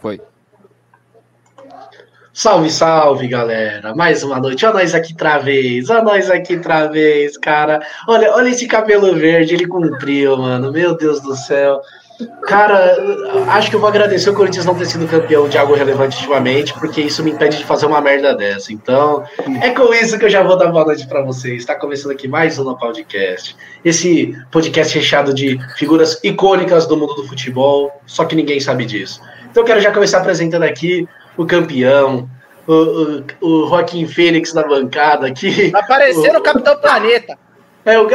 Foi. Salve, salve, galera! Mais uma noite. Olha nós aqui outra vez. Olha nós aqui outra vez, cara. Olha, olha esse cabelo verde, ele cumpriu, mano. Meu Deus do céu. Cara, acho que eu vou agradecer o Corinthians não ter sido campeão de algo relevante ultimamente, porque isso me impede de fazer uma merda dessa. Então, é com isso que eu já vou dar boa noite para vocês. Está começando aqui mais um Podcast. Esse podcast recheado de figuras icônicas do mundo do futebol, só que ninguém sabe disso. Então, eu quero já começar apresentando aqui o campeão, o, o, o Joaquim Fênix na bancada aqui. Aparecendo o, Capitão Planeta. É o,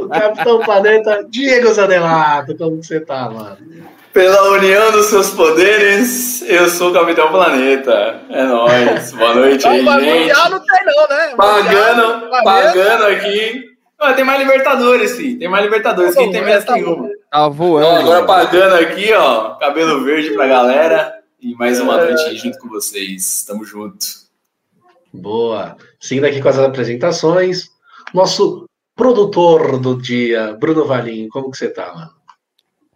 o Capitão Planeta, Diego Zanelato. Como você tá, mano? Pela união dos seus poderes, eu sou o Capitão Planeta. É nóis. Boa noite aí, não, gente. Mundial não tem não, né? Pagando, pagando aqui. Tem mais Libertadores, filho. Tem mais Libertadores. Quem tem menos tem uma. Tá voando. Então, agora pagando aqui, ó. Cabelo verde pra galera. E mais uma noite junto com vocês. Tamo junto. Boa. Seguindo aqui com as apresentações, nosso produtor do dia, Bruno Valim. Como que você tá, mano?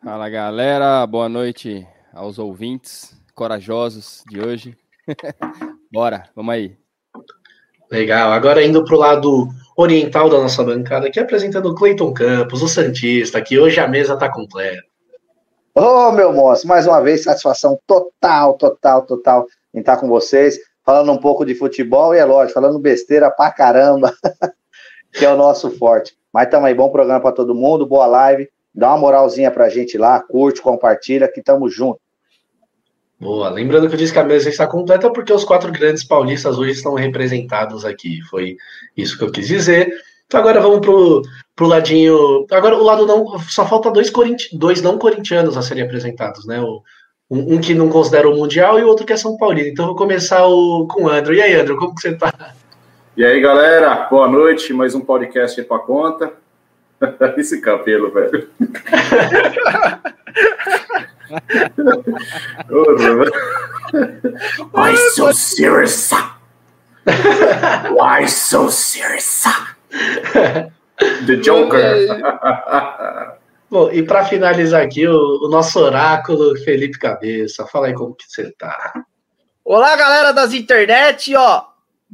Fala, galera. Boa noite aos ouvintes corajosos de hoje. Bora, vamos aí. Legal. Agora indo para o lado oriental da nossa bancada, aqui apresentando o Cleiton Campos, o Santista, que hoje a mesa está completa. Ô, oh, meu moço, mais uma vez, satisfação total, total, total em estar com vocês, falando um pouco de futebol e é lógico, falando besteira pra caramba, que é o nosso forte. Mas também, bom programa para todo mundo, boa live, dá uma moralzinha pra gente lá, curte, compartilha, que tamo junto. Boa. Lembrando que eu disse que a mesa está completa porque os quatro grandes paulistas hoje estão representados aqui. Foi isso que eu quis dizer. Então agora vamos pro, pro ladinho. Agora o lado não. Só falta dois, corinti, dois não corintianos a serem apresentados, né? O, um, um, que não considera o Mundial e o outro que é São Paulino. Então vou começar o, com o André. E aí, André, como que você tá? E aí, galera, boa noite. Mais um podcast aí pra conta. Esse cabelo, velho. Why so serious? Why so serious? The Joker. Bom, e para finalizar aqui, o, o, nosso oráculo Felipe Cabeça. Fala aí como que você tá. Olá, galera das internet, ó.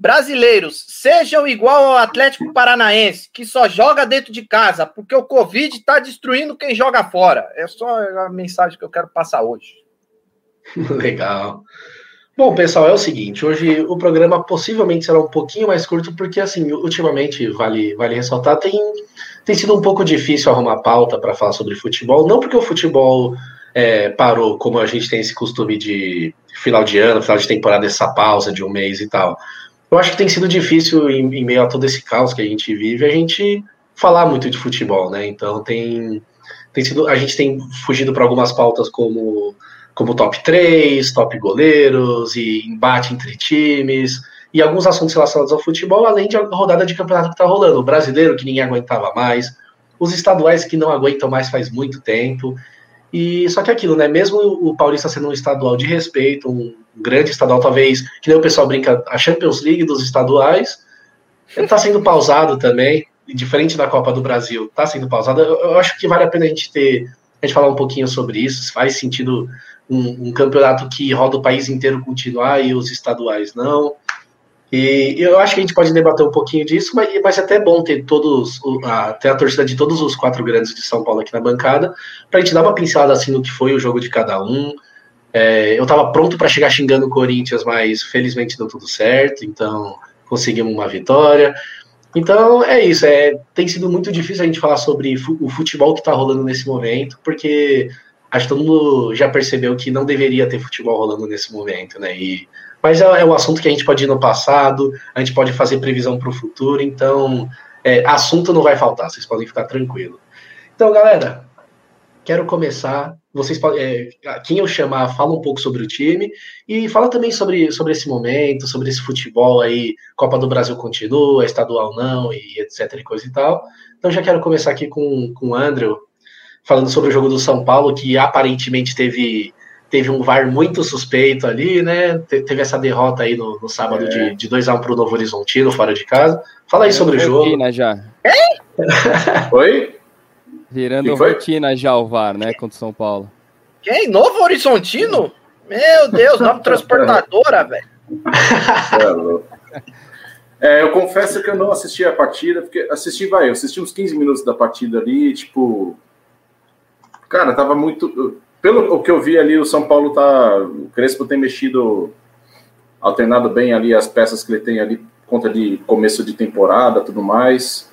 Brasileiros, sejam igual ao Atlético Paranaense, que só joga dentro de casa, porque o Covid está destruindo quem joga fora. É só a mensagem que eu quero passar hoje. Legal. Bom, pessoal, é o seguinte, hoje o programa possivelmente será um pouquinho mais curto, porque, assim, ultimamente, vale, vale ressaltar, tem, tem sido um pouco difícil arrumar pauta para falar sobre futebol, não porque o futebol é, parou, como a gente tem esse costume de final de ano, final de temporada, essa pausa de um mês e tal, eu acho que tem sido difícil, em, em, meio a todo esse caos que a gente vive, a gente falar muito de futebol, né? Então tem, tem sido. A gente tem fugido para algumas pautas como, como top 3, top goleiros e embate entre times. E alguns assuntos relacionados ao futebol, além de rodada de campeonato que está rolando. O brasileiro, que ninguém aguentava mais, os estaduais que não aguentam mais faz muito tempo. E só que aquilo, né? Mesmo o Paulista sendo um estadual de respeito, um grande estadual, talvez, que nem o pessoal brinca, a Champions League dos estaduais, está sendo pausado também, diferente da Copa do Brasil, está sendo pausado. Eu, eu, acho que vale a pena a gente ter, a gente falar um pouquinho sobre isso, se faz sentido um, um campeonato que roda o país inteiro continuar e os estaduais não. E eu acho que a gente pode debater um pouquinho disso, mas, mas é até bom ter todos, a, ter a torcida de todos os quatro grandes de São Paulo aqui na bancada, para a gente dar uma pincelada assim no que foi o jogo de cada um. É, eu estava pronto para chegar xingando o Corinthians, mas felizmente deu tudo certo, então conseguimos uma vitória. Então é isso, é, tem sido muito difícil a gente falar sobre o futebol que está rolando nesse momento, porque acho que todo mundo já percebeu que não deveria ter futebol rolando nesse momento, né? E mas é, é um assunto que a gente pode ir no passado, a gente pode fazer previsão para o futuro, então é, assunto não vai faltar, vocês podem ficar tranquilos. Então, galera, quero começar. Vocês podem, é, quem eu chamar, fala um pouco sobre o time e fala também sobre, sobre esse momento, sobre esse futebol aí, Copa do Brasil continua, estadual não, e etc e coisa e tal. Então já quero começar aqui com, com o Andrew, falando sobre o jogo do São Paulo, que aparentemente teve teve um VAR muito suspeito ali, né? teve essa derrota aí no, no sábado é. de, de 2x1 um para o Novo Horizontino, fora de casa. Fala aí é, sobre o jogo. Rotina já. Oi? Virando rotina já o VAR, né? Contra o São Paulo. Quem? Novo Horizontino? Meu Deus, nome transportadora, velho. É, eu confesso que eu não assisti a partida, porque assisti, vai, eu assisti uns 15 minutos da partida ali, tipo. Cara, tava muito. Pelo o que eu vi ali, o São Paulo tá. O Crespo tem mexido, alternado bem ali as peças que ele tem ali, conta de começo de temporada tudo mais.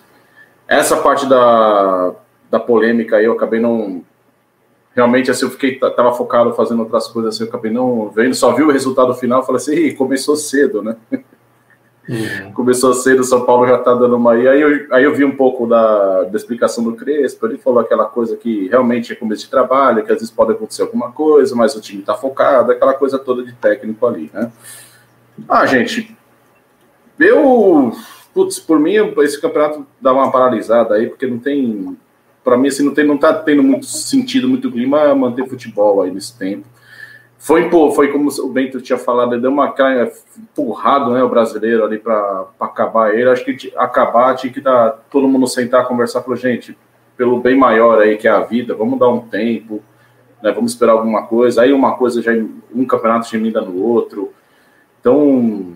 Essa parte da, da polêmica aí eu acabei não. Realmente, assim, eu fiquei, tava focado fazendo outras coisas, assim, eu acabei não vendo, só vi o resultado final, falei assim, começou cedo, né? Uhum. Começou cedo, São Paulo já tá dando uma. E aí eu, aí eu vi um pouco da, da explicação do Crespo. Ele falou aquela coisa que realmente é começo de trabalho, que às vezes pode acontecer alguma coisa, mas o time tá focado, aquela coisa toda de técnico ali, né? Ah, gente, eu. Putz, por mim, esse campeonato dá uma paralisada aí, porque não tem. Para mim, assim, não, tem, não tá tendo muito sentido, muito clima manter futebol aí nesse tempo. Foi, pô, foi como o Bento tinha falado, ele deu uma cara empurrado, né, o brasileiro ali para acabar ele. Acho que acabar tinha que dar todo mundo sentar, conversar, falou, gente, pelo bem maior aí que é a vida, vamos dar um tempo, né, vamos esperar alguma coisa. Aí uma coisa já um campeonato emenda no outro. Então,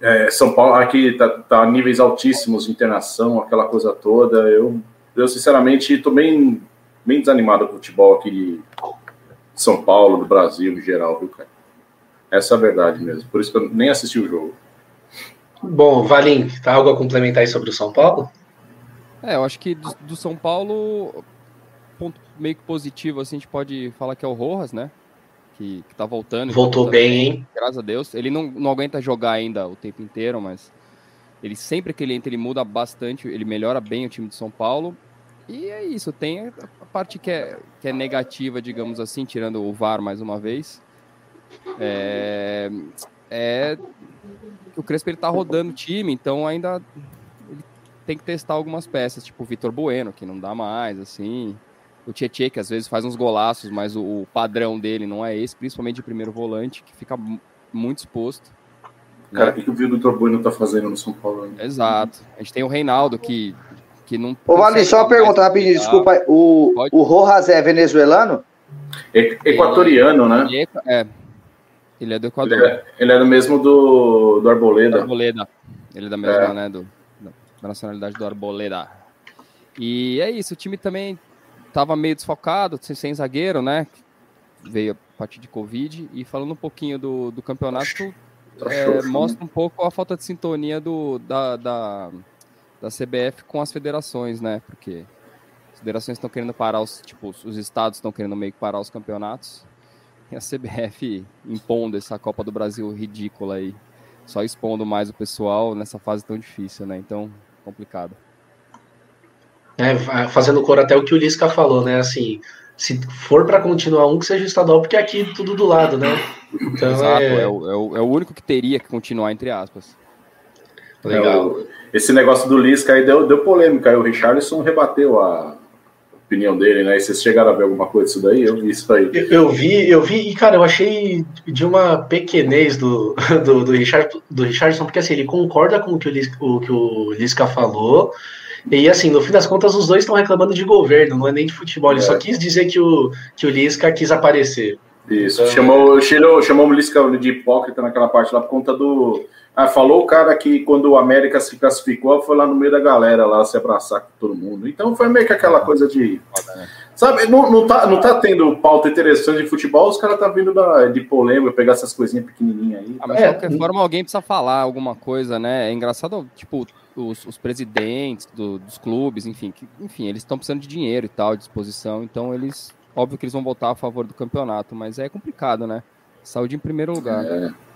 é, São Paulo aqui tá, tá níveis altíssimos de internação, aquela coisa toda. Eu, eu sinceramente estou bem, bem desanimado com o futebol aqui são Paulo, do Brasil em geral, viu, cara? Essa é a verdade mesmo. Por isso que eu nem assisti o jogo. Bom, Valim, tá algo a complementar aí sobre o São Paulo? É, eu acho que do, do São Paulo, ponto meio que positivo, assim, a gente pode falar que é o Rojas, né? Que, que tá voltando. Voltou tá bem, hein? Graças a Deus. Ele não, não aguenta jogar ainda o tempo inteiro, mas ele sempre que ele entra, ele muda bastante, ele melhora bem o time de São Paulo. E é isso, tem a parte que é, que é negativa, digamos assim, tirando o VAR mais uma vez. É, é o Crespo ele tá rodando o time, então ainda tem que testar algumas peças, tipo o Vitor Bueno, que não dá mais, assim. O Tietchan, que às vezes faz uns golaços, mas o, o, padrão dele não é esse, principalmente de primeiro volante, que fica muito exposto. Cara, né? o que o Vitor Bueno tá fazendo no São Paulo? Ainda? Exato. A gente tem o Reinaldo, que que não. Ô, Vale, só uma pergunta rapidinho, desculpa. O, o Rojas é venezuelano? É, equatoriano, né? Ele é, é, ele é do Equador. Ele é, ele é do mesmo do, do Arboleda. Do Arboleda. Ele é da mesma, é. né? Do, da nacionalidade do Arboleda. E é isso, o time também tava meio desfocado, sem, sem zagueiro, né? Veio a partir de Covid. E falando um pouquinho do, do campeonato, tá é, mostra um pouco a falta de sintonia do, da, da da CBF com as federações, né? Porque as federações estão querendo parar os, tipo, os estados estão querendo meio que parar os campeonatos. E a CBF impondo essa Copa do Brasil ridícula aí, só expondo mais o pessoal nessa fase tão difícil, né? Então, complicado. É, fazendo cor até o que o Lisca falou, né? Assim, se for para continuar um, que seja estadual, porque aqui tudo do lado, né? Então, Exato, é... É, o, é, o, é o único que teria que continuar, entre aspas. Legal. É, esse negócio do Lisca aí deu, deu polêmica. Aí o Richarlison rebateu a opinião dele, né? E vocês chegaram a ver alguma coisa disso daí? Eu vi isso aí. Eu, eu vi, eu vi, e cara, eu achei de uma pequenez do, do, do, Richard, do Richardson, porque assim, ele concorda com o que o, Lisca, o que o Lisca falou. E assim, no fim das contas, os dois estão reclamando de governo, não é nem de futebol. Ele é. só quis dizer que o, que o Lisca quis aparecer. Isso, então, chamou, chamou, chamou o Lisca de hipócrita naquela parte lá por conta do ah, falou o cara que quando o América se classificou, foi lá no meio da galera lá se abraçar com todo mundo. Então foi meio que aquela coisa de. Sabe, não, não, tá, não tá tendo pauta interessante de futebol, os caras tá vindo da, de polêmica, pegar essas coisinhas pequenininhas aí. Ah, mas é, de qualquer forma, alguém precisa falar alguma coisa, né? É engraçado, tipo, os, os presidentes do, dos clubes, enfim, que, enfim, eles estão precisando de dinheiro e tal, disposição, então eles. Óbvio que eles vão votar a favor do campeonato, mas é complicado, né? Saúde em primeiro lugar. É.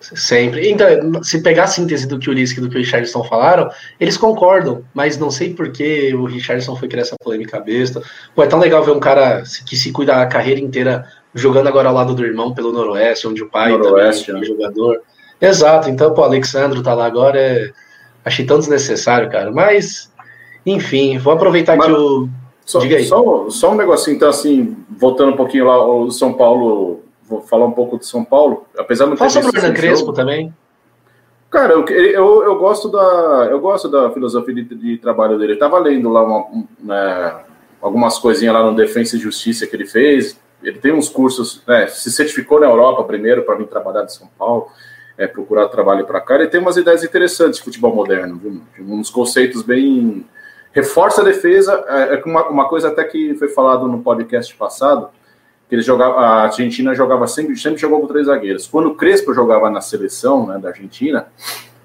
Sempre. Então, se pegar a síntese do que o Ulisses e do que o Richardson falaram, eles concordam, mas não sei por que o Richardson foi criar essa polêmica besta. Pô, é tão legal ver um cara que se cuida a carreira inteira jogando agora ao lado do irmão pelo Noroeste, onde o pai Noroeste, também é né? jogador. Exato, então, pô, o Alexandro tá lá agora, é... achei tão desnecessário, cara. Mas, enfim, vou aproveitar mas, que o. Só, Diga aí. Só, só um negocinho, então, assim, voltando um pouquinho lá, o São Paulo vou falar um pouco de São Paulo, apesar de não ter Fala sobre o Hernan Crespo jogo, também. Cara, eu, eu, eu, gosto da eu gosto da filosofia de, de trabalho dele. Eu tava lendo lá uma, né, algumas coisinhas lá no Defensa e Justiça que ele fez. ele tem uns cursos, né, se certificou na Europa primeiro para vir trabalhar de São Paulo, é, procurar trabalho para cá. Ele tem umas ideias interessantes de futebol moderno, viu? uns conceitos bem. Reforça a defesa, é, é uma, uma coisa até que foi falado no podcast passado, que ele jogava, a Argentina jogava sempre, sempre jogou com três zagueiros. Quando o Crespo jogava na seleção né, da Argentina,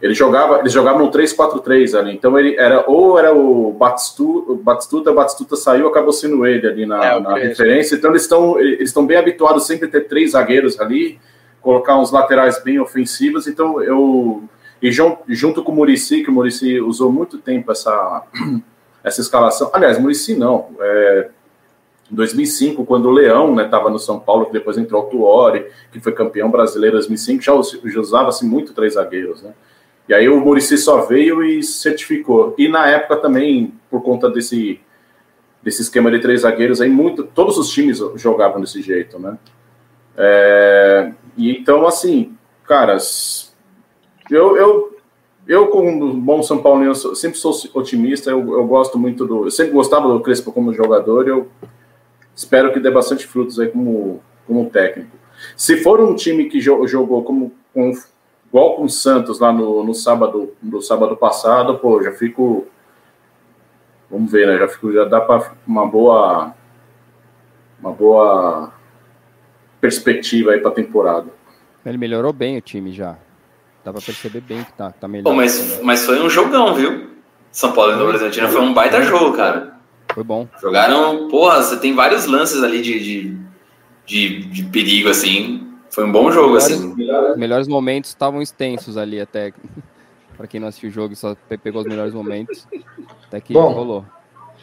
ele jogava, eles jogavam no 3-4-3 ali. Então ele era ou era o Batistuta, Batistuta, Batistuta saiu, acabou sendo ele ali na, é, na referência. Então eles estão eles estão bem habituados sempre a ter três zagueiros ali, colocar uns laterais bem ofensivos. Então eu e junto com o Murici, que o Murici usou muito tempo essa essa escalação. Aliás, Murici não, é, em 2005, quando o Leão estava né, no São Paulo, que depois entrou o Tuori, que foi campeão brasileiro em 2005, já, usava-se muito três zagueiros, né? E aí o Murici só veio e certificou. E na época também, por conta desse, desse esquema de três zagueiros, aí muito, todos os times jogavam desse jeito, né? É, e então, assim, caras, eu, eu, eu como bom São Paulo, sempre sou otimista, eu, eu gosto muito do. Eu sempre gostava do Crespo como jogador, eu espero que dê bastante frutos aí como, como técnico. Se for um time que jogou como, como igual com o Santos lá no, no sábado, no sábado passado, pô, já fico. Vamos ver, né? Já fico, já dá para uma boa. Uma boa perspectiva aí para a temporada. Ele melhorou bem o time já. Dá para perceber bem que tá, tá melhor. Pô, mas, mas foi um jogão, viu? São Paulo e Horizontino foi um baita jogo, cara. Foi bom. Jogaram, porra, você tem vários lances ali de, de, de, de perigo, assim. Foi um bom jogo, melhores, assim. Melhores momentos estavam extensos ali até. para quem não assistiu o jogo e só pegou os melhores momentos. Até que bom, rolou.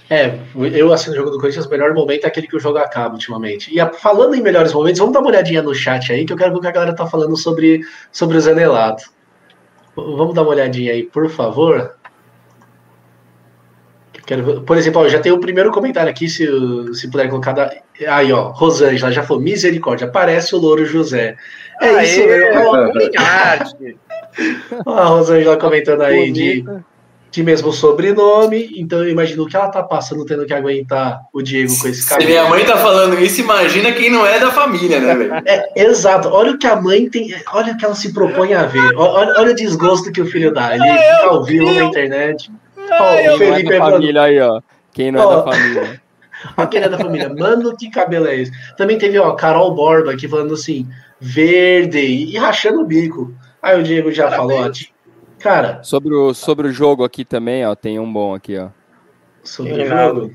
É, eu assino o jogo do Corinthians, o melhor momento é aquele que o jogo acaba ultimamente. E a, falando em melhores momentos, vamos dar uma olhadinha no chat aí, que eu quero ver o que a galera tá falando sobre, sobre o Zenelato. Vamos dar uma olhadinha aí, por favor. Quero, por exemplo, ó, já tem o primeiro comentário aqui, se, se puder colocar. Da, aí, ó, Rosângela já falou: misericórdia, parece o Louro José. É Aê, isso mesmo. Ó, a Rosângela comentando aí de, de mesmo sobrenome, então eu imagino que ela tá passando, tendo que aguentar o Diego com esse cabelo. Se minha mãe tá falando isso, imagina quem não é da família, né, velho? É, exato. Olha o que a mãe tem. Olha o que ela se propõe a ver. Olha, olha o desgosto que o filho dá. Ele fica ao vivo na internet. Ó, o Felipe não é da família aí, ó. Quem não é da família. Ó, quem é da família. Mano, que cabelo é esse? Também teve, ó, Carol Borba aqui falando assim, verde e rachando o bico. Aí o Diego já Parabéns. falou, ó, cara. Sobre o, sobre o jogo aqui também, ó, tem um bom aqui, ó. Sobre o jogo.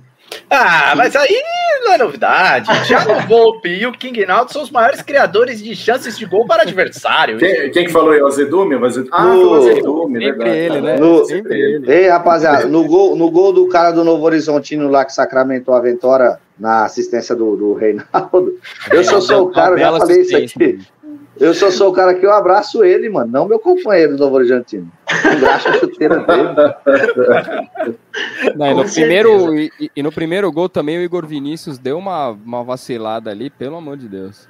Ah, mas aí não é novidade. Thiago Volpe e o King Naldo são os maiores criadores de chances de gol para adversário. Quem, quem que falou aí? O Azedume? O Azedume. Ah, o Azedume, Sempre ele, né? No, Sempre ele. Ei, rapaziada, no gol, no gol do cara do Novo Horizontino lá que sacramentou a Ventura na assistência do, do Reinaldo, eu sou, sou o cara, já falei isso aqui. Eu só sou o cara que eu abraço ele, mano, não meu companheiro do Novo Argentino. Engraxa a chuteira dele. Não, e, no primeiro, e, e, no primeiro gol também o Igor Vinícius deu uma, uma vacilada ali, pelo amor de Deus.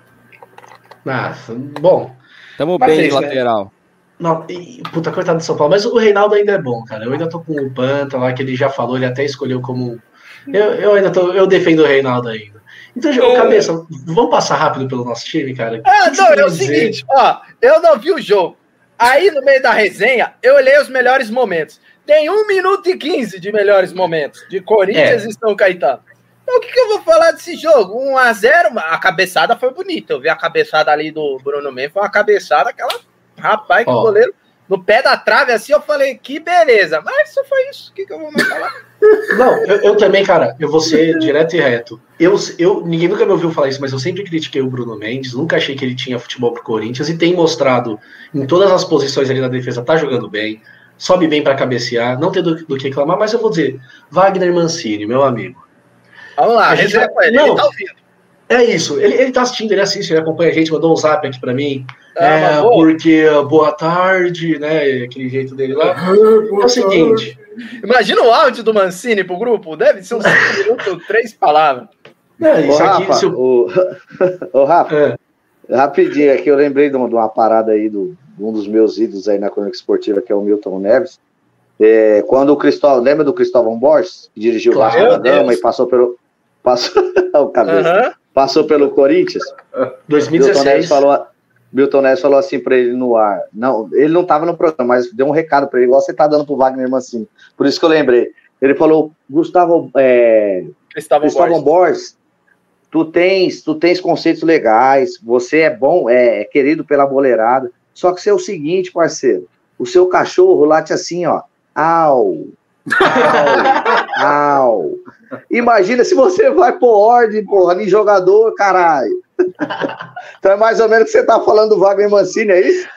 Nossa, bom. Tamo bem de né? lateral. Não, e, puta, coitado do São Paulo. Mas o Reinaldo ainda é bom, cara. Eu ainda tô com o Panta lá, que ele já falou, ele até escolheu como. Eu, eu ainda tô. Eu defendo o Reinaldo ainda. Então, é... cabeça, vamos passar rápido pelo nosso time, cara? Ah, não, é o seguinte, ó, eu não vi o jogo. Aí, no meio da resenha, eu olhei os melhores momentos. Tem 1 minuto e 15 de melhores momentos de Corinthians é. e São Caetano. Então, o que, que, eu vou falar desse jogo? 1 a 0 a cabeçada foi bonita. Eu vi a cabeçada ali do Bruno Mendes, foi uma cabeçada, aquela. Rapaz, que goleiro no pé da trave, assim, eu falei, que beleza. Mas só foi isso. O que, que eu vou mais falar? Não, eu, eu, também, cara, eu vou ser direto e reto. Eu, eu, ninguém nunca me ouviu falar isso, mas eu sempre critiquei o Bruno Mendes, nunca achei que ele tinha futebol pro Corinthians e tem mostrado em todas as posições ali na defesa, tá jogando bem, sobe bem para cabecear, não tem do, do, que reclamar, mas eu vou dizer, Wagner Mancini, meu amigo. Vamos lá, a gente vai, ele, não, ele tá ouvindo. É isso, ele, ele tá assistindo, ele assiste, ele acompanha a gente, mandou um zap aqui para mim. Ah, é, porque boa tarde, né? Aquele jeito dele lá. Ah, é o seguinte. Imagina o áudio do Mancini pro grupo, deve ser uns 5 minutos, três palavras. É, isso Ô, aqui, Rafa, se... o... Ô, Rafa, é. rapidinho aqui, eu lembrei de uma, de uma parada aí do um dos meus ídolos aí na crônica esportiva, que é o Milton Neves. É, quando o Cristóvão, lembra do Cristóvão Borges, que dirigiu claro, o Vasco da Gama e passou pelo. Passou o cabeça. Uhum. Passou pelo Corinthians. 2016. Milton Neves falou, Milton Neves falou assim para ele no ar. Não, ele não estava no programa, mas deu um recado para ele, igual você tá dando pro Wagner Mancini. Por isso que eu lembrei. Ele falou, Gustavo, é, Cristóvão Cristóvão Borges, tu tens, tu tens conceitos legais, você é bom, é, é querido pela boleirada. Só que você é o seguinte, parceiro, o seu cachorro late assim, ó, au, au. Imagina se você vai por ordem, porra, em jogador, caralho. Então é mais ou menos o que você tá falando do Wagner Mancini, é isso?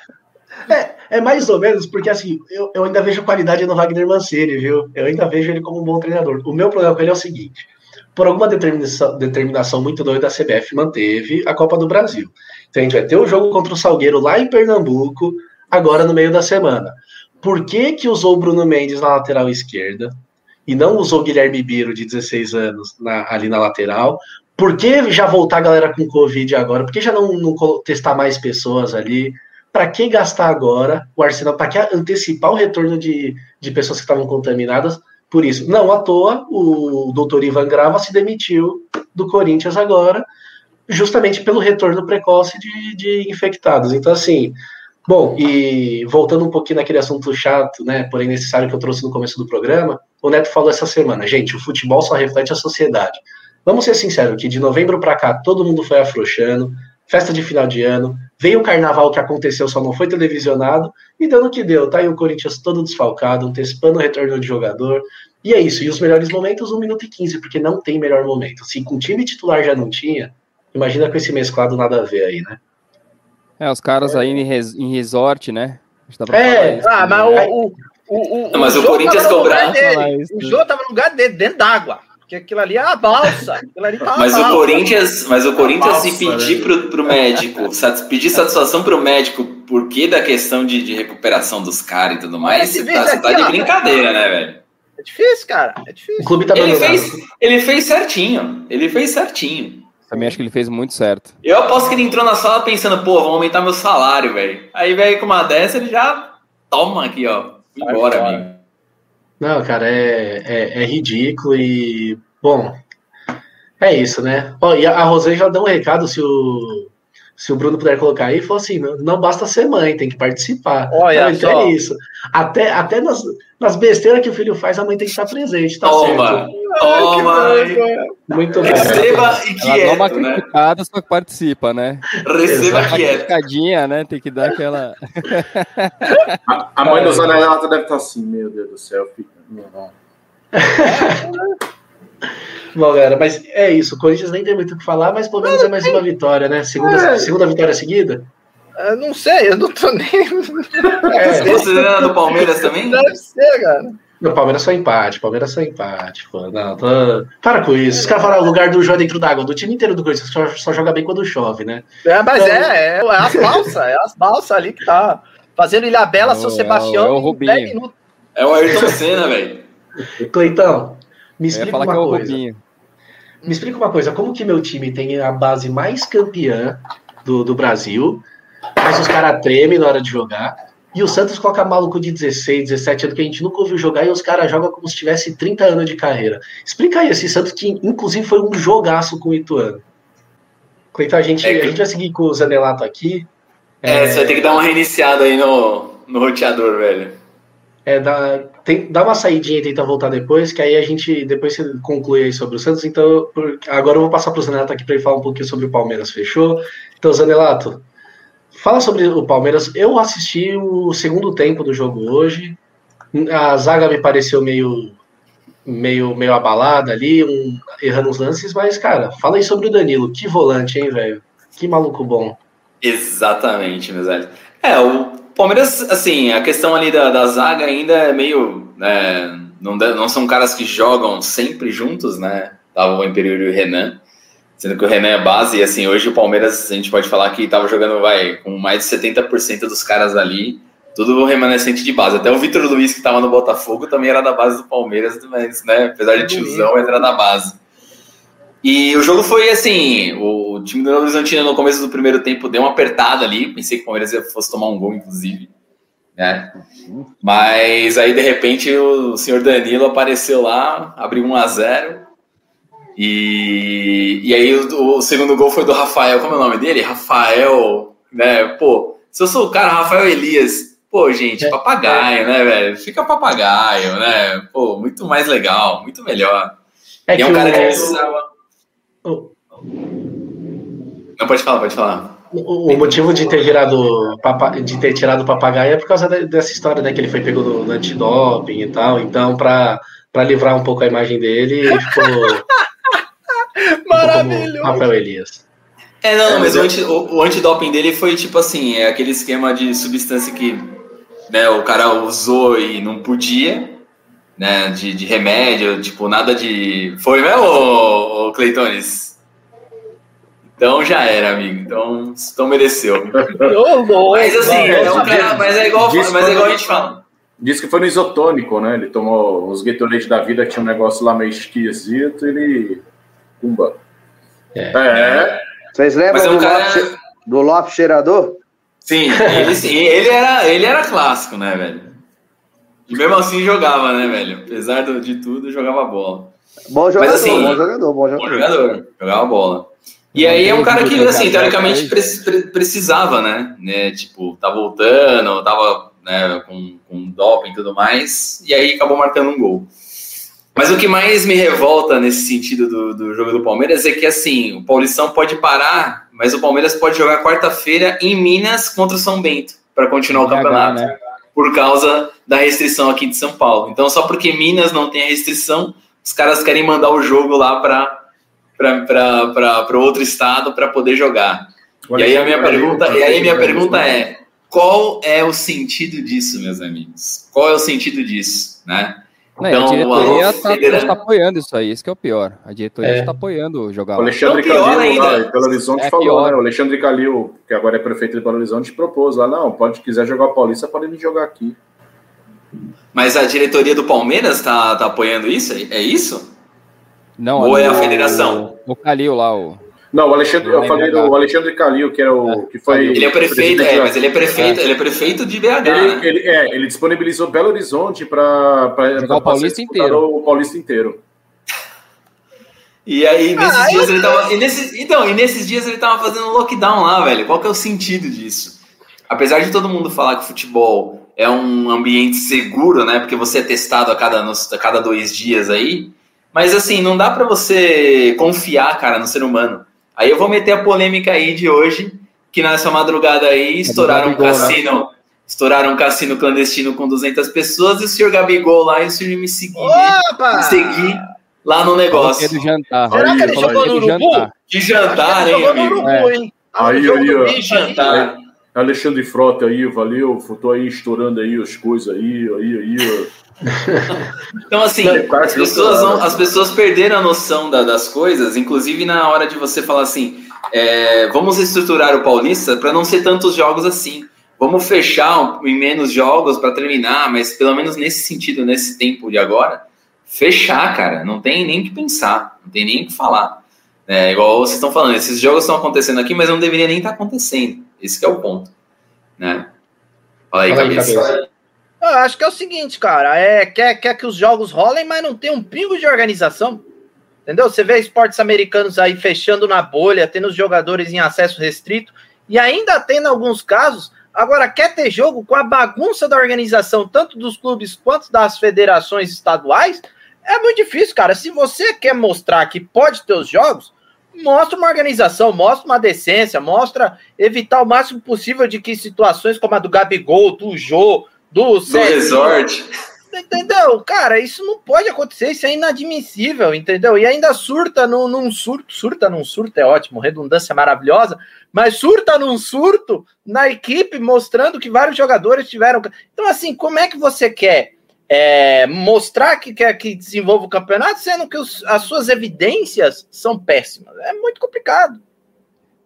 É mais ou menos, porque assim, eu, eu ainda vejo qualidade no Wagner Mancini, viu? Eu ainda vejo ele como um bom treinador. O meu problema com ele é o seguinte: por alguma determinação, determinação muito doida, a CBF manteve a Copa do Brasil. Então a gente vai ter o jogo contra o Salgueiro lá em Pernambuco, agora no meio da semana. Por que, que usou o Bruno Mendes na lateral esquerda e não usou Guilherme Biro, de 16 anos, na, ali na lateral? Por que já voltar a galera com Covid agora? Por que já não, não testar mais pessoas ali? Para que gastar agora o Arsenal? Para que antecipar o retorno de, de pessoas que estavam contaminadas? Por isso, não à toa, o doutor Ivan Grava se demitiu do Corinthians agora, justamente pelo retorno precoce de, de infectados. Então, assim, bom, e voltando um pouquinho naquele assunto chato, né, porém necessário que eu trouxe no começo do programa, o Neto falou essa semana, gente, o futebol só reflete a sociedade. Vamos ser sinceros que de novembro para cá todo mundo foi afrouxando, festa de final de ano, veio o carnaval que aconteceu, só não foi televisionado, e dando o que deu, tá aí o Corinthians todo desfalcado, antecipando o retorno de jogador, e é isso, e os melhores momentos, 1 minuto e 15, porque não tem melhor momento. Se com time titular já não tinha, imagina com esse mesclado nada a ver aí, né? É, os caras aí em, res, em resort, né? É, ah, mas o, o, o, o, mas o, Corinthians cobrar. O jogo tava no lugar dele, dentro d'água. Porque aquilo ali é a balsa. Ali tá mas, balsa. O Corinthians, mas o Corinthians balsa, se pedir né? pro, pro médico, pedir satisfação pro médico por que da questão de, de recuperação dos caras e tudo mais, você tá, aqui, tá, de ó, brincadeira, né, velho? É difícil, cara. É difícil. O clube tá ele fez, ele fez certinho. Ele fez certinho. Também acho que ele fez muito certo. Eu aposto que ele entrou na sala pensando, pô, vou aumentar meu salário, velho. Aí, velho, com uma dessa, ele já toma aqui, ó. Fui embora, amigo. Não, cara, é, é, é, ridículo e. Bom, é isso, né? Ó, e a Rosane já deu um recado se o, se o Bruno puder colocar aí, falou assim: não, não basta ser mãe, tem que participar. Olha então, é isso. Até, até nas, nas besteiras que o filho faz, a mãe tem que estar presente, tá Toma, certo? Toma! Muito bem. Receba e quieto, Ela dá uma né? criticada, só que participa, né? Receba Uma quieto. criticadinha, né? Tem que dar aquela. A, a mãe do Zanelata deve estar assim, meu Deus do céu, fica. Não. Bom, galera, mas é isso. O Corinthians nem tem muito o que falar, mas pelo menos é mais uma vitória, né? Segunda, É. segunda vitória seguida? Eu não sei, eu não tô nem. É, Você era do Palmeiras também? Deve ser, cara. No Palmeiras só empate, Palmeiras só empate, pô. Não, tô... Para com isso. Os caras falam o lugar do jogo dentro d'água. Do time inteiro do Corinthians só, só joga bem quando chove, né? É, mas Então- é, é, é as balsas, é as balsas ali que tá fazendo Ilha Bela, o- São é o- Sebastião, é o Rubinho. 10 minutos. É o Ayrton Senna, velho. Cleitão, me explica falar uma que é o coisa. Rubinho. Me explica uma coisa, como que meu time tem a base mais campeã do, do Brasil, mas os caras tremem na hora de jogar, e o Santos coloca maluco de 16, 17 anos que a gente nunca ouviu jogar, e os caras jogam como se tivesse 30 anos de carreira. Explica aí esse Santos que, inclusive, foi um jogaço com o Ituano. Cleiton, a gente, É que- a gente vai seguir com o Zanelato aqui. É, você vai ter que dar uma reiniciada aí no, no roteador, velho. É, dá, tem, dá uma saidinha e tenta voltar depois, que aí a gente depois você conclui aí sobre o Santos. Então, por- agora eu vou passar para o Zanelato aqui para ele falar um pouquinho sobre o Palmeiras, fechou? Então, Zanelato, fala sobre o Palmeiras. Eu assisti o segundo tempo do jogo hoje. A zaga me pareceu meio meio, meio abalada ali, um, errando os lances, mas, cara, fala aí sobre o Danilo. Que volante, hein, velho? Que maluco bom. Exatamente, meus velhos. É, o Palmeiras, assim, a questão ali da, da zaga ainda é meio. né, não, não são caras que jogam sempre juntos, né? Tava o Imperiur e o Renan. Sendo que o Renan é base, e assim, hoje o Palmeiras, a gente pode falar que tava jogando, vai, com mais de 70% dos caras ali, tudo remanescente de base. Até o Vitor Luiz, que tava no Botafogo, também era da base do Palmeiras, mas, né, apesar de tiozão, mas era da base. E o jogo foi assim: o time do Horizontino no começo do primeiro tempo deu uma apertada ali. Pensei que o Palmeiras ia- fosse tomar um gol, inclusive. Né? Mas aí, de repente, o senhor Danilo apareceu lá, abriu 1 a 0 E, e aí o, o, segundo gol foi do Rafael, como é o nome dele? Rafael, né? Pô, se eu sou o cara, Rafael Elias, pô, gente, é. papagaio, né, velho? Fica papagaio, né? Pô, muito mais legal, muito melhor. É e é um cara que precisava. Não, pode falar, pode falar. O, motivo de ter tirado de ter tirado o papagaio é por causa dessa história, né? Que ele foi pego no, no antidoping e tal. Então, para livrar um pouco a imagem dele, ele ficou. Maravilhoso. Rafael Elias. É, não, é, mas o, anti, o, o antidoping dele foi tipo assim: é aquele esquema de substância que né, o cara usou e não podia, né? De, de remédio, tipo, nada de. Foi mesmo, ô, ô Cleitones? Então já era, amigo. Então, então mereceu. mas assim, é um cara, mas é igual, mas é igual a gente fala. Diz que foi no isotônico, né? Ele tomou os Gatorade da vida, tinha um negócio lá meio esquisito, ele. Pumba. É. é. Vocês lembram é um do, cara... Lopes, do Lopes cheirador? Sim, ele, sim, ele, era, ele era clássico, né, velho? E mesmo assim jogava, né, velho? Apesar de tudo, jogava bola. Bom jogador, Mas, assim, bom jogador, bom jogador. Bom jogador, jogava bola. E aí é um cara que, assim, teoricamente precisava, né? né? Tipo, tá voltando, tava né, com, com doping e tudo mais, e aí acabou marcando um gol. Mas o que mais me revolta nesse sentido do, do jogo do Palmeiras é que, assim, o Paulistão pode parar, mas o Palmeiras pode jogar quarta-feira em Minas contra o São Bento para continuar o campeonato. Né? Por causa da restrição aqui de São Paulo. Então, só porque Minas não tem a restrição, os caras querem mandar o jogo lá para para outro estado para poder jogar. E aí a minha pergunta, e aí minha pergunta é: qual é o sentido disso, meus amigos? Qual é o sentido disso, né? Não, então, a diretoria está federal... tá apoiando isso aí, isso que é o pior. A diretoria está é. apoiando jogar. O Alexandre então, Calil, ainda. lá, Belo Horizonte, é falou, né? O Alexandre Calil, que agora é prefeito de Belo Horizonte, propôs lá, não, pode quiser jogar o Paulista, pode vir jogar aqui. Mas a diretoria do Palmeiras está tá apoiando isso? É isso? Não, Ou é a federação? O, o Calil lá, o. Não, o Alexandre, eu falei do Alexandre Calil, que é o é. que foi. Ele é prefeito, é, mas ele é prefeito, é. ele é prefeito de BH. Ele, né? ele, é, ele disponibilizou Belo Horizonte para o Paulista inteiro. O Paulista inteiro. E aí, nesses ah, dias ele tava. E nesses, então, e nesses dias ele tava fazendo lockdown lá, velho. Qual que é o sentido disso? Apesar de todo mundo falar que futebol é um ambiente seguro, né? Porque você é testado a cada, a cada dois dias aí. Mas assim, não dá para você confiar, cara, no ser humano. Aí eu vou meter a polêmica aí de hoje, que nessa madrugada aí é estouraram um né? cassino, estouraram um cassino clandestino com 200 pessoas e o senhor Gabigol lá e o senhor me seguir, me seguir lá no negócio. Do jantar. Será que ele jogou no Urubu? Que jantar, hein, amigo? Aí, aí, aí, jantar. Alexandre Frota aí, valeu, tô aí estourando aí as coisas aí, aí, aí, então, assim, as pessoas, não, as pessoas perderam a noção da, das coisas, inclusive na hora de você falar assim: é, vamos estruturar o Paulista para não ser tantos jogos assim. Vamos fechar em menos jogos para terminar, mas pelo menos nesse sentido, nesse tempo de agora, fechar, cara. Não tem nem que pensar, não tem nem que falar. É, igual vocês estão falando, esses jogos estão acontecendo aqui, mas não deveria nem estar tá acontecendo. Esse é o ponto. Né? Fala aí, Fala aí cabeça. cabeça. Eu acho que é o seguinte, cara, é quer, quer que os jogos rolem, mas não tem um pingo de organização. Entendeu? Você vê esportes americanos aí fechando na bolha, tendo os jogadores em acesso restrito, e ainda tendo alguns casos. Agora, quer ter jogo com a bagunça da organização, tanto dos clubes quanto das federações estaduais? É muito difícil, cara. Se você quer mostrar que pode ter os jogos, mostra uma organização, mostra uma decência, mostra evitar o máximo possível de que situações como a do Gabigol, do Jô, do, do resort. Entendeu? Cara, isso não pode acontecer, isso é inadmissível, entendeu? E ainda surta num, num surto, surta num surto é ótimo, redundância maravilhosa, mas surta num surto na equipe, mostrando que vários jogadores tiveram. Então, assim, como é que você quer é, mostrar que quer que desenvolva o campeonato, sendo que os, as suas evidências são péssimas? É muito complicado.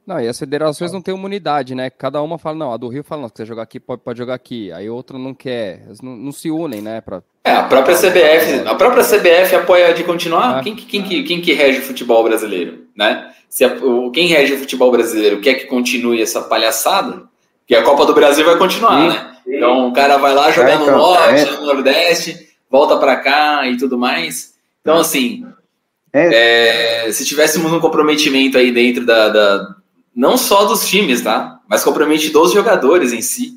Não, e as federações não têm imunidade, né? Cada uma fala, não, a do Rio fala, não, se quiser jogar aqui, pode, pode jogar aqui. Aí outra não quer, eles não, não se unem, né? Pra... É, a própria CBF, a própria CBF apoia de continuar. É. Quem, quem, quem, quem que rege o futebol brasileiro, né? Se a, quem rege o futebol brasileiro quer que continue essa palhaçada, que a Copa do Brasil vai continuar, Sim. né? Então o cara vai lá jogar no Norte, no Nordeste, volta para cá e tudo mais. Então, assim, É, se tivéssemos um comprometimento aí dentro da, da, não só dos times, tá? Mas comprometimento dos jogadores em si,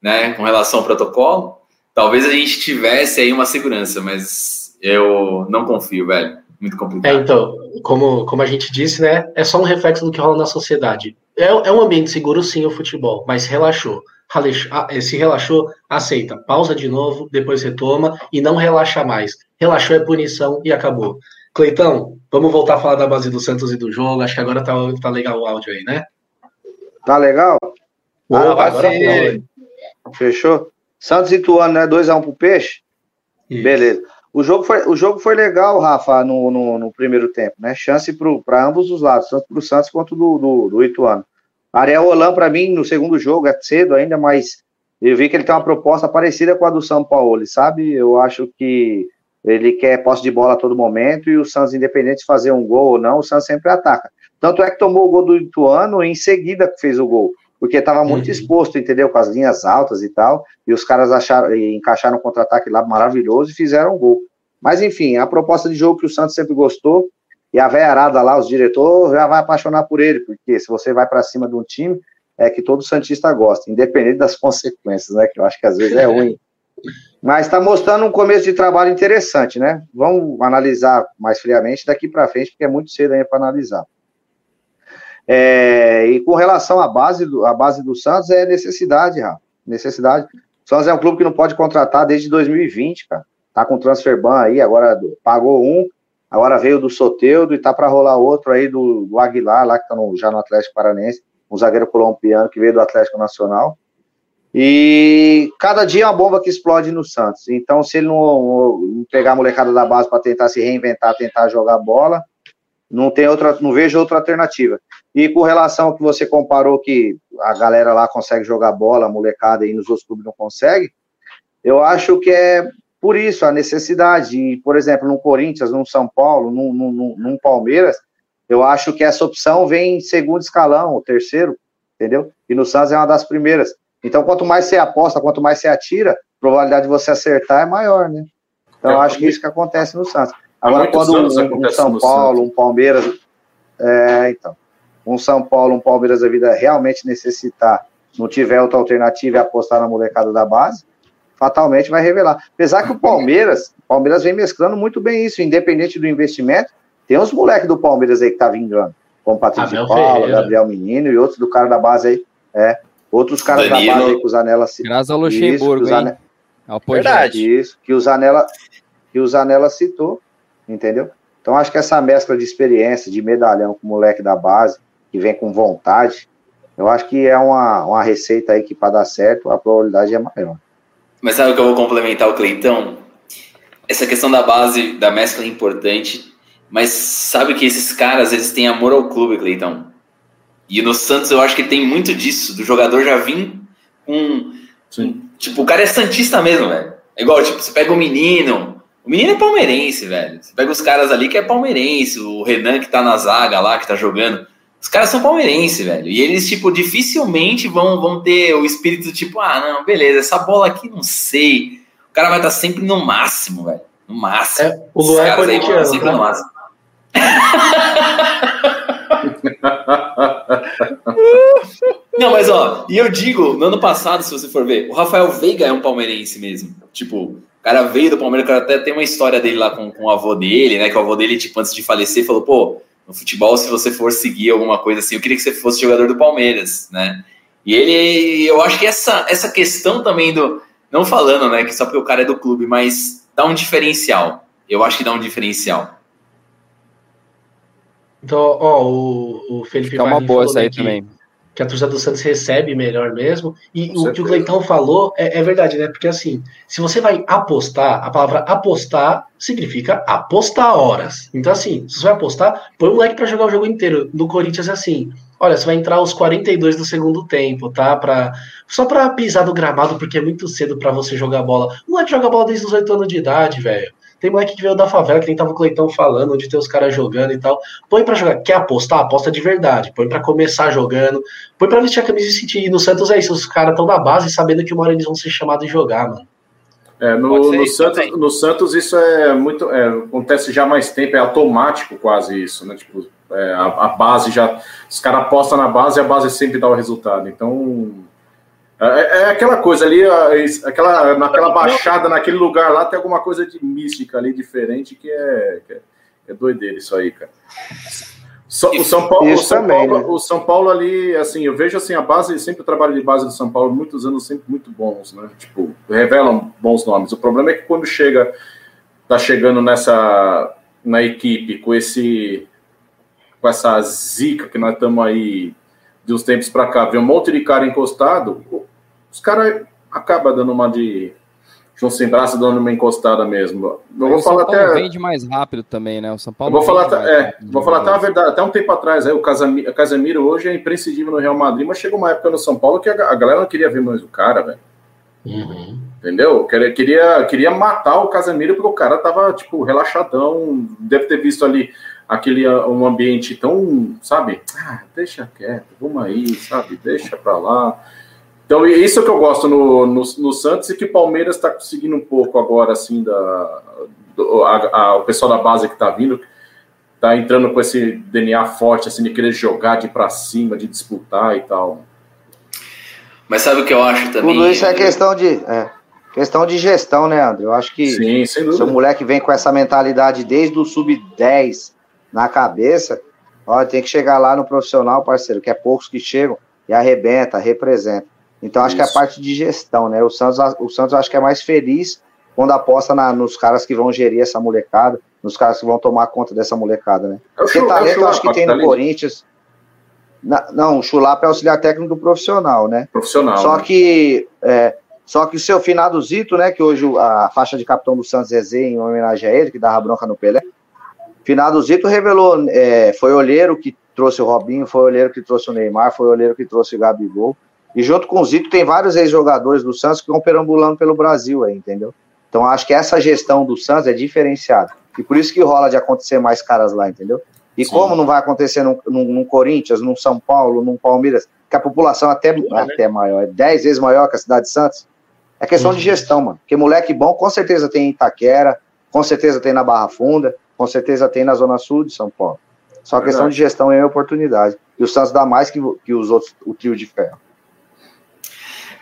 né? Com relação ao protocolo, talvez a gente tivesse aí uma segurança, mas eu não confio, velho. Muito complicado. É, então, como, como a gente disse, né? É só um reflexo do que rola na sociedade. É, é um ambiente seguro, sim, o futebol, mas relaxou. Ah, se relaxou, aceita. Pausa de novo, depois retoma e não relaxa mais. Relaxou é punição e acabou. Cleitão, vamos voltar a falar da base do Santos e do jogo. Acho que agora tá, tá legal o áudio aí, né? Tá legal? Opa, ah, agora sim. Fechou? Santos e Tuano, né? 2x1 um pro Peixe? Isso. Beleza. O jogo, foi, o jogo foi legal, Rafa, no, no, no primeiro tempo, né? Chance para ambos os lados, tanto para o Santos quanto do, do, do Ituano. Ariel Holan, para mim, no segundo jogo, é cedo ainda, mas eu vi que ele tem uma proposta parecida com a do São Paulo, sabe? Eu acho que ele quer posse de bola a todo momento e o Santos, independente de fazer um gol ou não, o Santos sempre ataca. Tanto é que tomou o gol do Ituano e em seguida fez o gol, porque estava muito uhum. exposto, entendeu? Com as linhas altas e tal, e os caras acharam, encaixaram um contra-ataque lá maravilhoso e fizeram um gol. Mas enfim, a proposta de jogo que o Santos sempre gostou, e a veiarada lá, os diretores, já vai apaixonar por ele, porque se você vai para cima de um time, é que todo Santista gosta, independente das consequências, né? Que eu acho que às vezes é ruim. Mas está mostrando um começo de trabalho interessante, né? Vamos analisar mais friamente daqui para frente, porque é muito cedo ainda para analisar. É, e com relação à base, do, à base do Santos, é necessidade, Rafa. Necessidade. O Santos é um clube que não pode contratar desde 2020, cara. Tá com transfer ban aí, agora pagou um, Agora veio do Soteudo e tá para rolar outro aí do, do, Aguilar, lá que tá no, já no Atlético Paranense, um zagueiro colombiano que veio do Atlético Nacional. E cada dia é uma bomba que explode no Santos. Então, se ele não, não pegar a molecada da base para tentar se reinventar, tentar jogar bola, não tem outra, não vejo outra alternativa. E com relação ao que você comparou que a galera lá consegue jogar bola, a molecada e nos outros clubes não consegue, eu acho que é por isso, a necessidade, e, por exemplo, no Corinthians, no São Paulo, no, no, no Palmeiras, eu acho que essa opção vem em segundo escalão, o terceiro, entendeu? E no Santos é uma das primeiras. Então, quanto mais você aposta, quanto mais você atira, a probabilidade de você acertar é maior, né? Então, é, eu acho que é isso que acontece no Santos. Agora, quando um, um, São Paulo, um Palmeiras. É, então. Um São Paulo, um Palmeiras da vida realmente necessitar, não tiver outra alternativa e apostar na molecada da base, fatalmente vai revelar. Apesar que o Palmeiras, o Palmeiras vem mesclando muito bem isso, independente do investimento, tem uns moleques do Palmeiras aí que tá vingando, como Patrício de Paula, Ferreira. Gabriel Menino e outros do cara da base aí, é, outros caras Danilo. da base aí que o Zanella Graças ao Luxemburgo, isso, Zanella, Verdade. Isso, que o Zanella, que o Zanella citou, entendeu? Então acho que essa mescla de experiência, de medalhão com o moleque da base, que vem com vontade, eu acho que é uma, uma receita aí que para dar certo a probabilidade é maior. Mas sabe o que eu vou complementar o Cleitão? Essa questão da base, da mescla é importante, mas sabe que esses caras, eles têm amor ao clube, Cleitão. E no Santos eu acho que tem muito disso, do jogador já vir com... Sim. Tipo, o cara é santista mesmo, velho. É igual, tipo, você pega o menino, o menino é palmeirense, velho. Você pega os caras ali que é palmeirense, o Renan que tá na zaga lá, que tá jogando. Os caras são palmeirenses, velho. E eles, tipo, dificilmente vão, vão ter o espírito, tipo, ah, não, beleza, essa bola aqui não sei. O cara vai estar sempre no máximo, velho. No máximo. É, o Luan é corintiano, sempre né? no máximo. não, mas ó, e eu digo, no ano passado, se você for ver, o Rafael Veiga é um palmeirense mesmo. Tipo, o cara veio do Palmeiras, o cara até tem uma história dele lá com, com o avô dele, né? Que o avô dele, tipo, antes de falecer, falou, pô, no futebol, se você for seguir alguma coisa assim, eu queria que você fosse jogador do Palmeiras, né? E ele, eu acho que essa, essa questão também do, não falando, né, que só porque o cara é do clube, mas dá um diferencial. Eu acho que dá um diferencial. Então, ó, o, o Felipe Fica uma boa essa aí também que a torcida do Santos recebe melhor mesmo. E Com o certeza. que o Gleitão falou é, é, verdade, né? Porque assim, se você vai apostar, a palavra apostar significa apostar horas. Então, assim, se você vai apostar, põe o moleque para jogar o jogo inteiro. No Corinthians é assim. Olha, você vai entrar aos 42 do segundo tempo, tá? Pra, só pra pisar no gramado, porque é muito cedo para você jogar bola. O moleque joga bola desde os 8 anos de idade, velho. Tem moleque que veio da favela, que nem tava o Cleitão falando, onde tem os caras jogando e tal. Põe pra jogar. Quer apostar? Aposta de verdade. Põe pra começar jogando. Põe pra vestir a camisa e sentir. E no Santos é isso. Os caras estão na base sabendo que uma hora eles vão ser chamados de jogar, mano. É, no, no, Santos, no Santos isso é muito. É, acontece já há mais tempo, é automático quase isso, né? Tipo, é, a, a, base já. Os caras apostam na base e a base sempre dá o resultado. Então. É, é aquela coisa ali, aquela, naquela baixada, naquele lugar lá, tem alguma coisa de mística ali diferente que é, que é, é doideira isso aí, cara. So, o São Paulo, o São, também, Paulo né? o São Paulo ali, assim, eu vejo assim a base, sempre o trabalho de base do São Paulo, muitos anos sempre muito bons, né? Tipo, revelam bons nomes. O problema é que quando chega, tá chegando nessa na equipe com esse com essa zica que nós estamos aí de uns tempos para cá, ver um monte de cara encostado, os caras acabam dando uma de João Sem Braço dando uma encostada mesmo. Eu vou falar até. vende mais rápido também, né? O São Paulo. vou falar, até, é, vou falar até a verdade. Até um tempo atrás, aí, o Casemiro, Casemiro hoje é imprescindível no Real Madrid, mas chegou uma época no São Paulo que a, a galera não queria ver mais o cara, velho. Uhum. Entendeu? Queria, queria, queria matar o Casemiro porque o cara tava, tipo, relaxadão. Deve ter visto ali aquele um ambiente tão, sabe? Ah, deixa quieto, vamos aí, sabe? Deixa pra lá. Então, isso é que eu gosto no, no, no Santos e que o Palmeiras está conseguindo um pouco agora, assim, da, do, a, a, o pessoal da base que está vindo, está entrando com esse DNA forte, assim, de querer jogar de para cima, de disputar e tal. Mas sabe o que eu acho também? Tudo isso é questão de, é, questão de gestão, né, André? Eu acho que Sim, se o moleque vem com essa mentalidade desde o sub-10 na cabeça, olha, tem que chegar lá no profissional, parceiro, que é poucos que chegam e arrebenta, representa. Então acho Isso. que é a parte de gestão, né? O Santos, o Santos acho que é mais feliz quando aposta na, nos caras que vão gerir essa molecada, nos caras que vão tomar conta dessa molecada, né? É Porque talento eu acho que tem no tá Corinthians. Na, não, o Chulapa é auxiliar técnico do profissional, né? Profissional. Só né? que é, só que o seu finado Zito, né? Que hoje a faixa de capitão do Santos é Z, em homenagem a ele, que dava bronca no Pelé. Finado Zito revelou, é, foi olheiro que trouxe o Robinho, foi olheiro que trouxe o Neymar, foi olheiro que trouxe o Gabigol. E junto com o Zito tem vários ex-jogadores do Santos que vão perambulando pelo Brasil aí, entendeu? Então acho que essa gestão do Santos é diferenciada. E por isso que rola de acontecer mais caras lá, entendeu? E Sim. como não vai acontecer num, num, num, Corinthians, num São Paulo, num Palmeiras, que a população até, é, até maior, é 10 vezes maior que a cidade de Santos, é questão uhum. de gestão, mano. Porque moleque bom com certeza tem em Itaquera, com certeza tem na Barra Funda, com certeza tem na Zona Sul de São Paulo. Só questão de gestão é oportunidade. E o Santos dá mais que, que os outros, o trio de ferro.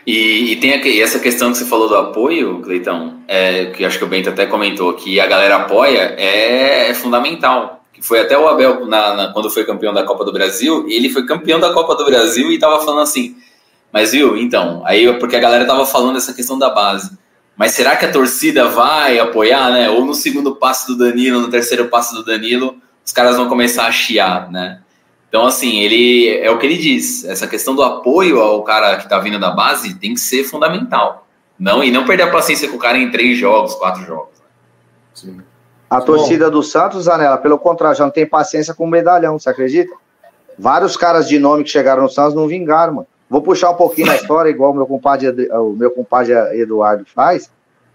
E, e tem aqui, essa questão que você falou do apoio, Cleitão, é, que acho que o Bento até comentou, que a galera apoia, é, é fundamental. Foi até o Abel, na, na, quando foi campeão da Copa do Brasil, ele foi campeão da Copa do Brasil e estava falando assim, mas viu, então, aí porque a galera tava falando essa questão da base. Mas será que a torcida vai apoiar, né? Ou no segundo passo do Danilo, no terceiro passo do Danilo, os caras vão começar a chiar, né? Então, assim, ele é o que ele diz. Essa questão do apoio ao cara que está vindo da base tem que ser fundamental. Não, e não perder a paciência com o cara em três jogos, quatro jogos. Sim. A torcida do Santos, Anela, pelo contrário, já não tem paciência com o medalhão, você acredita? Vários caras de nome que chegaram no Santos não vingaram, mano. Vou puxar um pouquinho a história, igual o meu compadre, o meu compadre Eduardo faz,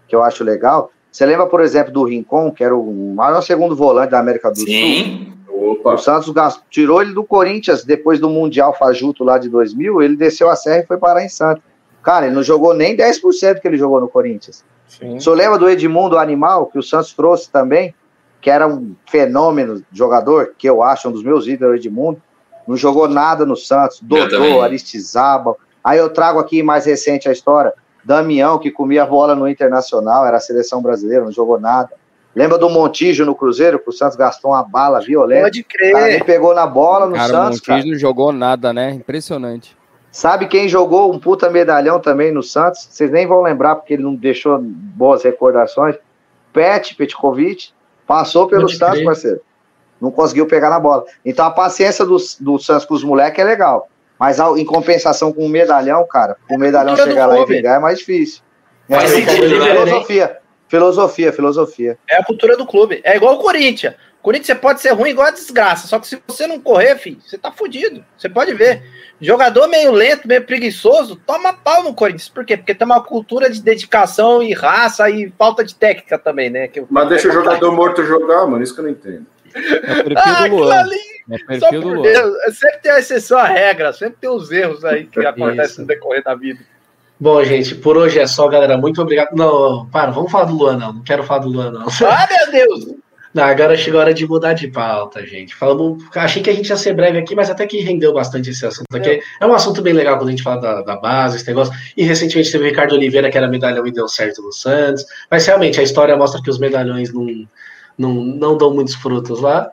que eu acho legal. Você lembra, por exemplo, do Rincon, que era o maior segundo volante da América do Sim. Sul? Opa. O Santos gastou, tirou ele do Corinthians depois do Mundial Fajuto lá de 2000, ele desceu a serra e foi parar em Santos. Cara, ele não jogou nem 10% que ele jogou no Corinthians. Sim. Senhor lembra do Edmundo Animal, que o Santos trouxe também, que era um fenômeno jogador, que eu acho um dos meus ídolos, Edmundo. Não jogou nada no Santos, Dodô, Aristizábal. Aí eu trago aqui mais recente a história, Damião, que comia bola no Internacional, era a seleção brasileira, não jogou nada. Lembra do Montijo no Cruzeiro, que o Santos gastou uma bala violenta? Pode crer. Ele pegou na bola no cara, Santos. O Montijo não jogou nada, né? Impressionante. Sabe quem jogou um puta medalhão também no Santos? Vocês nem vão lembrar, porque ele não deixou boas recordações. Pet Petkovic passou pelo Pode Santos, crer. parceiro. Não conseguiu pegar na bola. Então a paciência do, do Santos com os moleques é legal. Mas em compensação com o medalhão, cara, o medalhão chegar lá e vingar é mais difícil. É, é, filosofia. Filosofia, filosofia. É a cultura do clube. É igual o Corinthians. Corinthians você pode ser ruim igual a desgraça. Só que se você não correr, filho, você tá fudido. Você pode ver. Jogador meio lento, meio preguiçoso, toma pau no Corinthians. Por quê? Porque tem uma cultura de dedicação e raça e falta de técnica também, né? Que Mas deixa o jogador morto jogar, mano. Isso que eu não entendo. É o perfil ah, do Luan. Ali, é só Luan. Deus, sempre tem a exceção à regra. Sempre tem os erros aí que acontecem no decorrer da vida. Bom, gente, por hoje é só, galera. Muito obrigado. Não, para, vamos falar do Luan, não. Não quero falar do Luan, não. Ah, meu Deus! Não, agora chegou a hora de mudar de pauta, gente. Falamos, achei que a gente ia ser breve aqui, mas até que rendeu bastante esse assunto aqui. É, é um assunto bem legal quando a gente fala da, da, base, esse negócio. E recentemente teve o Ricardo Oliveira, que era medalhão e deu certo no Santos. Mas realmente a história mostra que os medalhões não, não, não dão muitos frutos lá.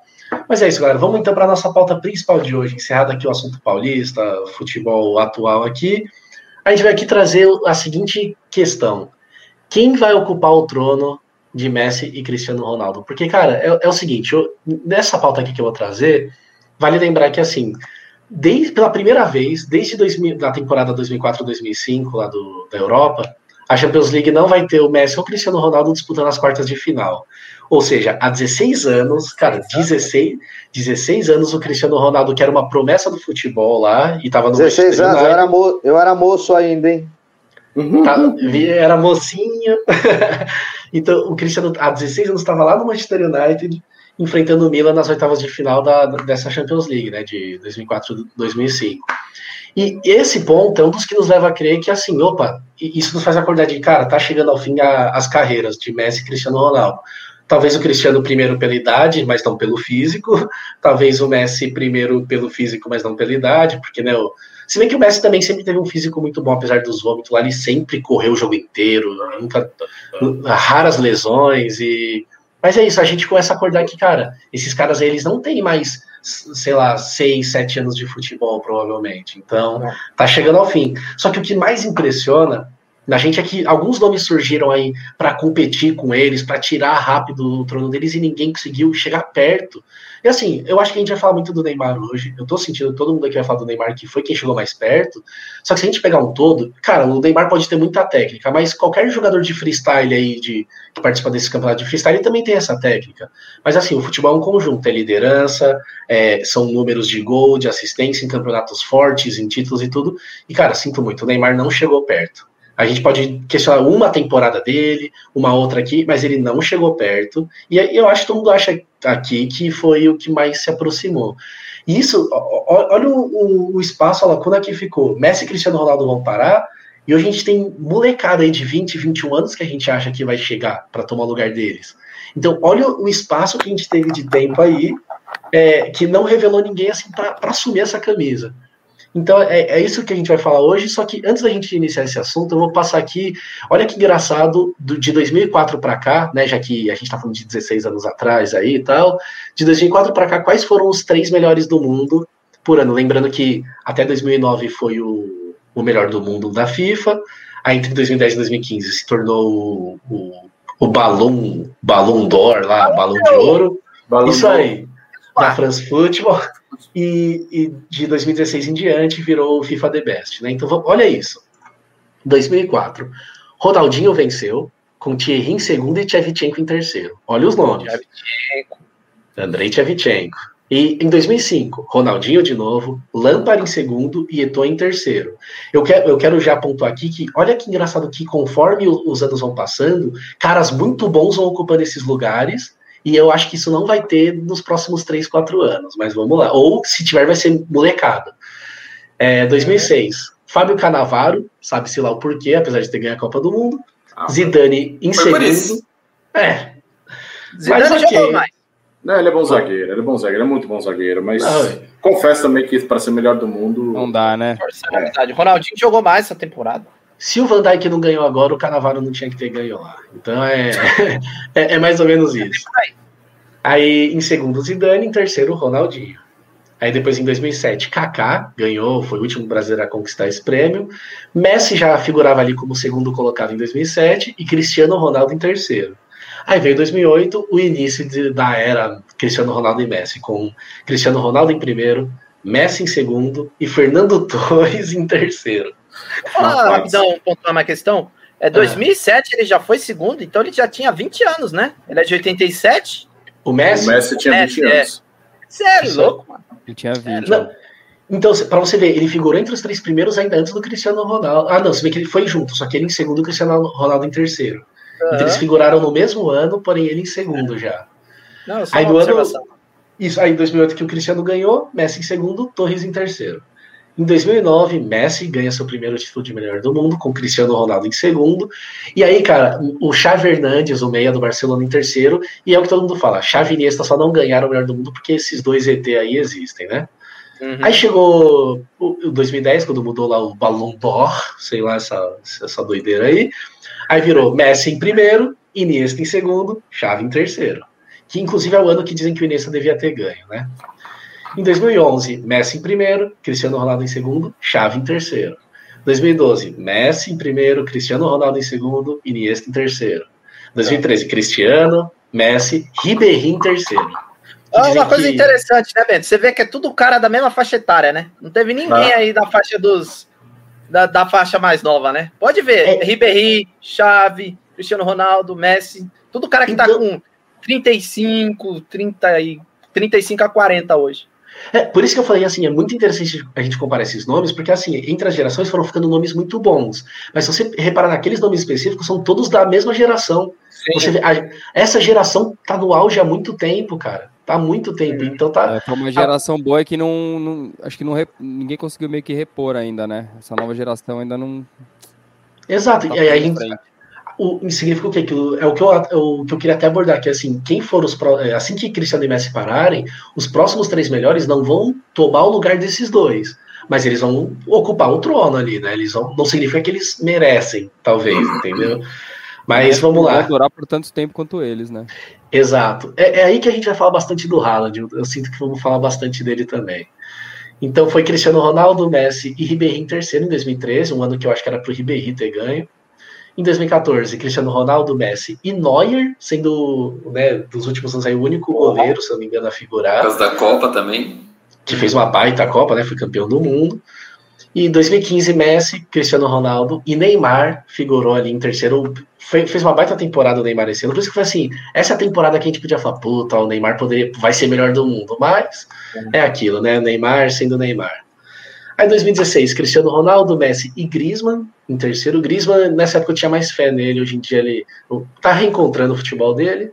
Mas é isso, galera. Vamos então para a nossa pauta principal de hoje. Encerrado aqui o assunto paulista, futebol atual aqui. A gente vai aqui trazer a seguinte questão: quem vai ocupar o trono de Messi e Cristiano Ronaldo? Porque, cara, é, é o seguinte: eu, nessa pauta aqui que eu vou trazer, vale lembrar que, assim, desde, pela primeira vez, desde 2000, da temporada 2004-2005, lá do, da Europa, a Champions League não vai ter o Messi ou o Cristiano Ronaldo disputando as quartas de final. Ou seja, há 16 anos, cara, 16, 16 anos o Cristiano Ronaldo, que era uma promessa do futebol lá, e tava no 16 anos, eu era, mo eu era moço ainda, hein? Uhum. Tá, era mocinho. então, o Cristiano, há 16 anos, estava lá no Manchester United, enfrentando o Milan nas oitavas de final da, dessa Champions League, né, de 2004-2005. E esse ponto é um dos que nos leva a crer que, assim, opa, isso nos faz acordar de, cara, tá chegando ao fim a, as carreiras de Messi e Cristiano Ronaldo. Talvez o Cristiano primeiro pela idade, mas não pelo físico. Talvez o Messi primeiro pelo físico, mas não pela idade, porque, né, o, se bem que o Messi também sempre teve um físico muito bom, apesar dos vômitos lá, ele sempre correu o jogo inteiro, nunca, raras lesões e... Mas é isso, a gente começa a acordar que, cara, esses caras aí, eles não têm mais, sei lá, seis, sete anos de futebol, provavelmente. Então, tá chegando ao fim. Só que o que mais impressiona a gente aqui, alguns nomes surgiram aí para competir com eles, para tirar rápido o trono deles e ninguém conseguiu chegar perto. E assim, eu acho que a gente vai falar muito do Neymar hoje. Eu tô sentindo todo mundo aqui vai falar do Neymar que foi quem chegou mais perto. Só que se a gente pegar um todo, cara, o Neymar pode ter muita técnica, mas qualquer jogador de freestyle aí de que participa desse campeonato de freestyle também tem essa técnica. Mas assim, o futebol é um conjunto, é liderança, é, são números de gol, de assistência em campeonatos fortes, em títulos e tudo. E cara, sinto muito, o Neymar não chegou perto. A gente pode questionar uma temporada dele, uma outra aqui, mas ele não chegou perto. E eu acho que todo mundo acha aqui que foi o que mais se aproximou. E isso, olha o, o espaço, a lacuna que ficou. Messi e Cristiano Ronaldo vão parar, e hoje a gente tem molecada aí de 20, 21 anos que a gente acha que vai chegar para tomar o lugar deles. Então, olha o espaço que a gente teve de tempo aí, é, que não revelou ninguém assim para assumir essa camisa. Então é, é, isso que a gente vai falar hoje, só que antes da gente iniciar esse assunto, eu vou passar aqui, olha que engraçado, do, de 2004 para cá, né, já que a gente está falando de 16 anos atrás aí e tal, de 2004 para cá, quais foram os três melhores do mundo por ano? Lembrando que até 2009 foi o, o melhor do mundo da FIFA, aí entre 2010 e 2015 se tornou o, o, o Balão, Balão d'Or lá, Balão de Ouro, isso aí, na France Football e, e, de 2016 em diante virou o FIFA The Best, né? Então, olha isso. 2004, Ronaldinho venceu, com Thierry em segundo e Tchevchenko em terceiro. Olha os nomes. Tchevchenko. Andrei Tchevchenko. E em 2005, Ronaldinho de novo, Lampard em segundo e Eto'o em terceiro. Eu quero, eu quero já pontuar aqui que, olha que engraçado que conforme os anos vão passando, caras muito bons vão ocupando esses lugares e eu acho que isso não vai ter nos próximos 3, 4 anos, mas vamos lá. Ou se tiver, vai ser molecada. É, 2006, é. Fábio Canavaro, sabe-se lá o porquê, apesar de ter ganho a Copa do Mundo. Ah, Zidane em segundo. É. Zidane mas, okay. jogou mais. Não, ele é bom zagueiro, ele é bom zagueiro, ele é muito bom zagueiro, mas ah, confesso também que para ser melhor do mundo. Não dá, né? É. Ronaldinho jogou mais essa temporada. Se o Van Dijk não ganhou agora, o Canavaro não tinha que ter ganho lá. Então é, é, é, mais ou menos isso. Aí em segundo, Zidane, em terceiro, Ronaldinho. Aí depois em 2007, Kaká ganhou, foi o último brasileiro a conquistar esse prêmio. Messi já figurava ali como segundo colocado em 2007 e Cristiano Ronaldo em terceiro. Aí veio 2008, o início de, da era Cristiano Ronaldo e Messi, com Cristiano Ronaldo em primeiro, Messi em segundo e Fernando Torres em terceiro. Ah, rapidão, pontuar uma questão. É 2007 ele já foi segundo, então ele já tinha 20 anos, né? Ele é de 87. O Messi? O Messi tinha 20 é. anos. Sério, louco, mano. Ele tinha 20. Não. Então, para você ver, ele figurou entre os três primeiros ainda antes do Cristiano Ronaldo. Ah, não, se bem que ele foi junto, só que ele em segundo e o Cristiano Ronaldo em terceiro. Uhum. Então eles figuraram no mesmo ano, porém ele em segundo já. Não, só aí do ano, Isso, aí em 2008 que o Cristiano ganhou, Messi em segundo, Torres em terceiro. Em 2009, Messi ganha seu primeiro título de melhor do mundo, com Cristiano Ronaldo em segundo. E aí, cara, o Xavi Hernandes, o meia do Barcelona, em terceiro. E é o que todo mundo fala: Xavi e Iniesta só não ganharam o melhor do mundo porque esses dois ET aí existem, né? Uhum. Aí chegou o 2010, quando mudou lá o Ballon d'Or, sei lá, essa, essa doideira aí. Aí virou Messi em primeiro, Iniesta em segundo, Xavi em terceiro. Que inclusive é o ano que dizem que o Iniesta devia ter ganho, né? Em 2011, Messi em primeiro, Cristiano Ronaldo em segundo, Xavi em terceiro. 2012, Messi em primeiro, Cristiano Ronaldo em segundo, Iniesta em terceiro. 2013, Cristiano, Messi, Ribéry em terceiro. Ah, uma coisa que... interessante, né, Bento? Você vê que é tudo cara da mesma faixa etária, né? Não teve ninguém ah. aí da faixa dos. Da, da, faixa mais nova, né? Pode ver. É. Ribéry, Chave, Cristiano Ronaldo, Messi. Tudo cara que tá então... tá com 35, 30 e, 35 a 40 hoje. É, por isso que eu falei assim, é muito interessante a gente comparar esses nomes, porque assim, entre as gerações foram ficando nomes muito bons. Mas se você reparar naqueles nomes específicos, são todos da mesma geração. Você vê, a, essa geração tá no auge há muito tempo, cara. Tá há muito tempo. Então tá. É, foi uma geração boa que não, não. acho que não, ninguém conseguiu meio que repor ainda, né? Essa nova geração ainda não. Exato. Tá e aí a gente, o, significa o quê? Que é o que, eu, o que eu queria até abordar, que assim, quem for os é, assim que Cristiano e Messi pararem, os próximos três melhores não vão tomar o lugar desses dois. Mas eles vão ocupar um trono ali, né? Eles vão, não significa que eles merecem, talvez, entendeu? Mas é, vamos lá. durar por tanto tempo quanto eles, né? Exato. É, é, aí que a gente vai falar bastante do Haaland. Eu, eu sinto que vamos falar bastante dele também. Então foi Cristiano Ronaldo, Messi e Ribéry em terceiro em 2013, um ano que eu acho que era para o Ribéry ter ganho. Em 2014, Cristiano Ronaldo, Messi e Neuer, sendo, né, dos últimos anos aí, o único goleiro, se não me engano, a figurar. Por da Copa também. Que fez uma baita Copa, né? Foi campeão do mundo. E em 2015, Messi, Cristiano Ronaldo e Neymar figurou ali em terceiro. fez uma baita temporada o Neymar esse ano. Por isso que foi assim: essa é temporada que a gente podia falar, puta, o Neymar poderia, vai ser melhor do mundo. Mas é aquilo, né? Neymar sendo Neymar. Aí 2016, Cristiano Ronaldo, Messi e Griezmann em terceiro. Griezmann, nessa época eu tinha mais fé nele, hoje em dia ele tá reencontrando o futebol dele.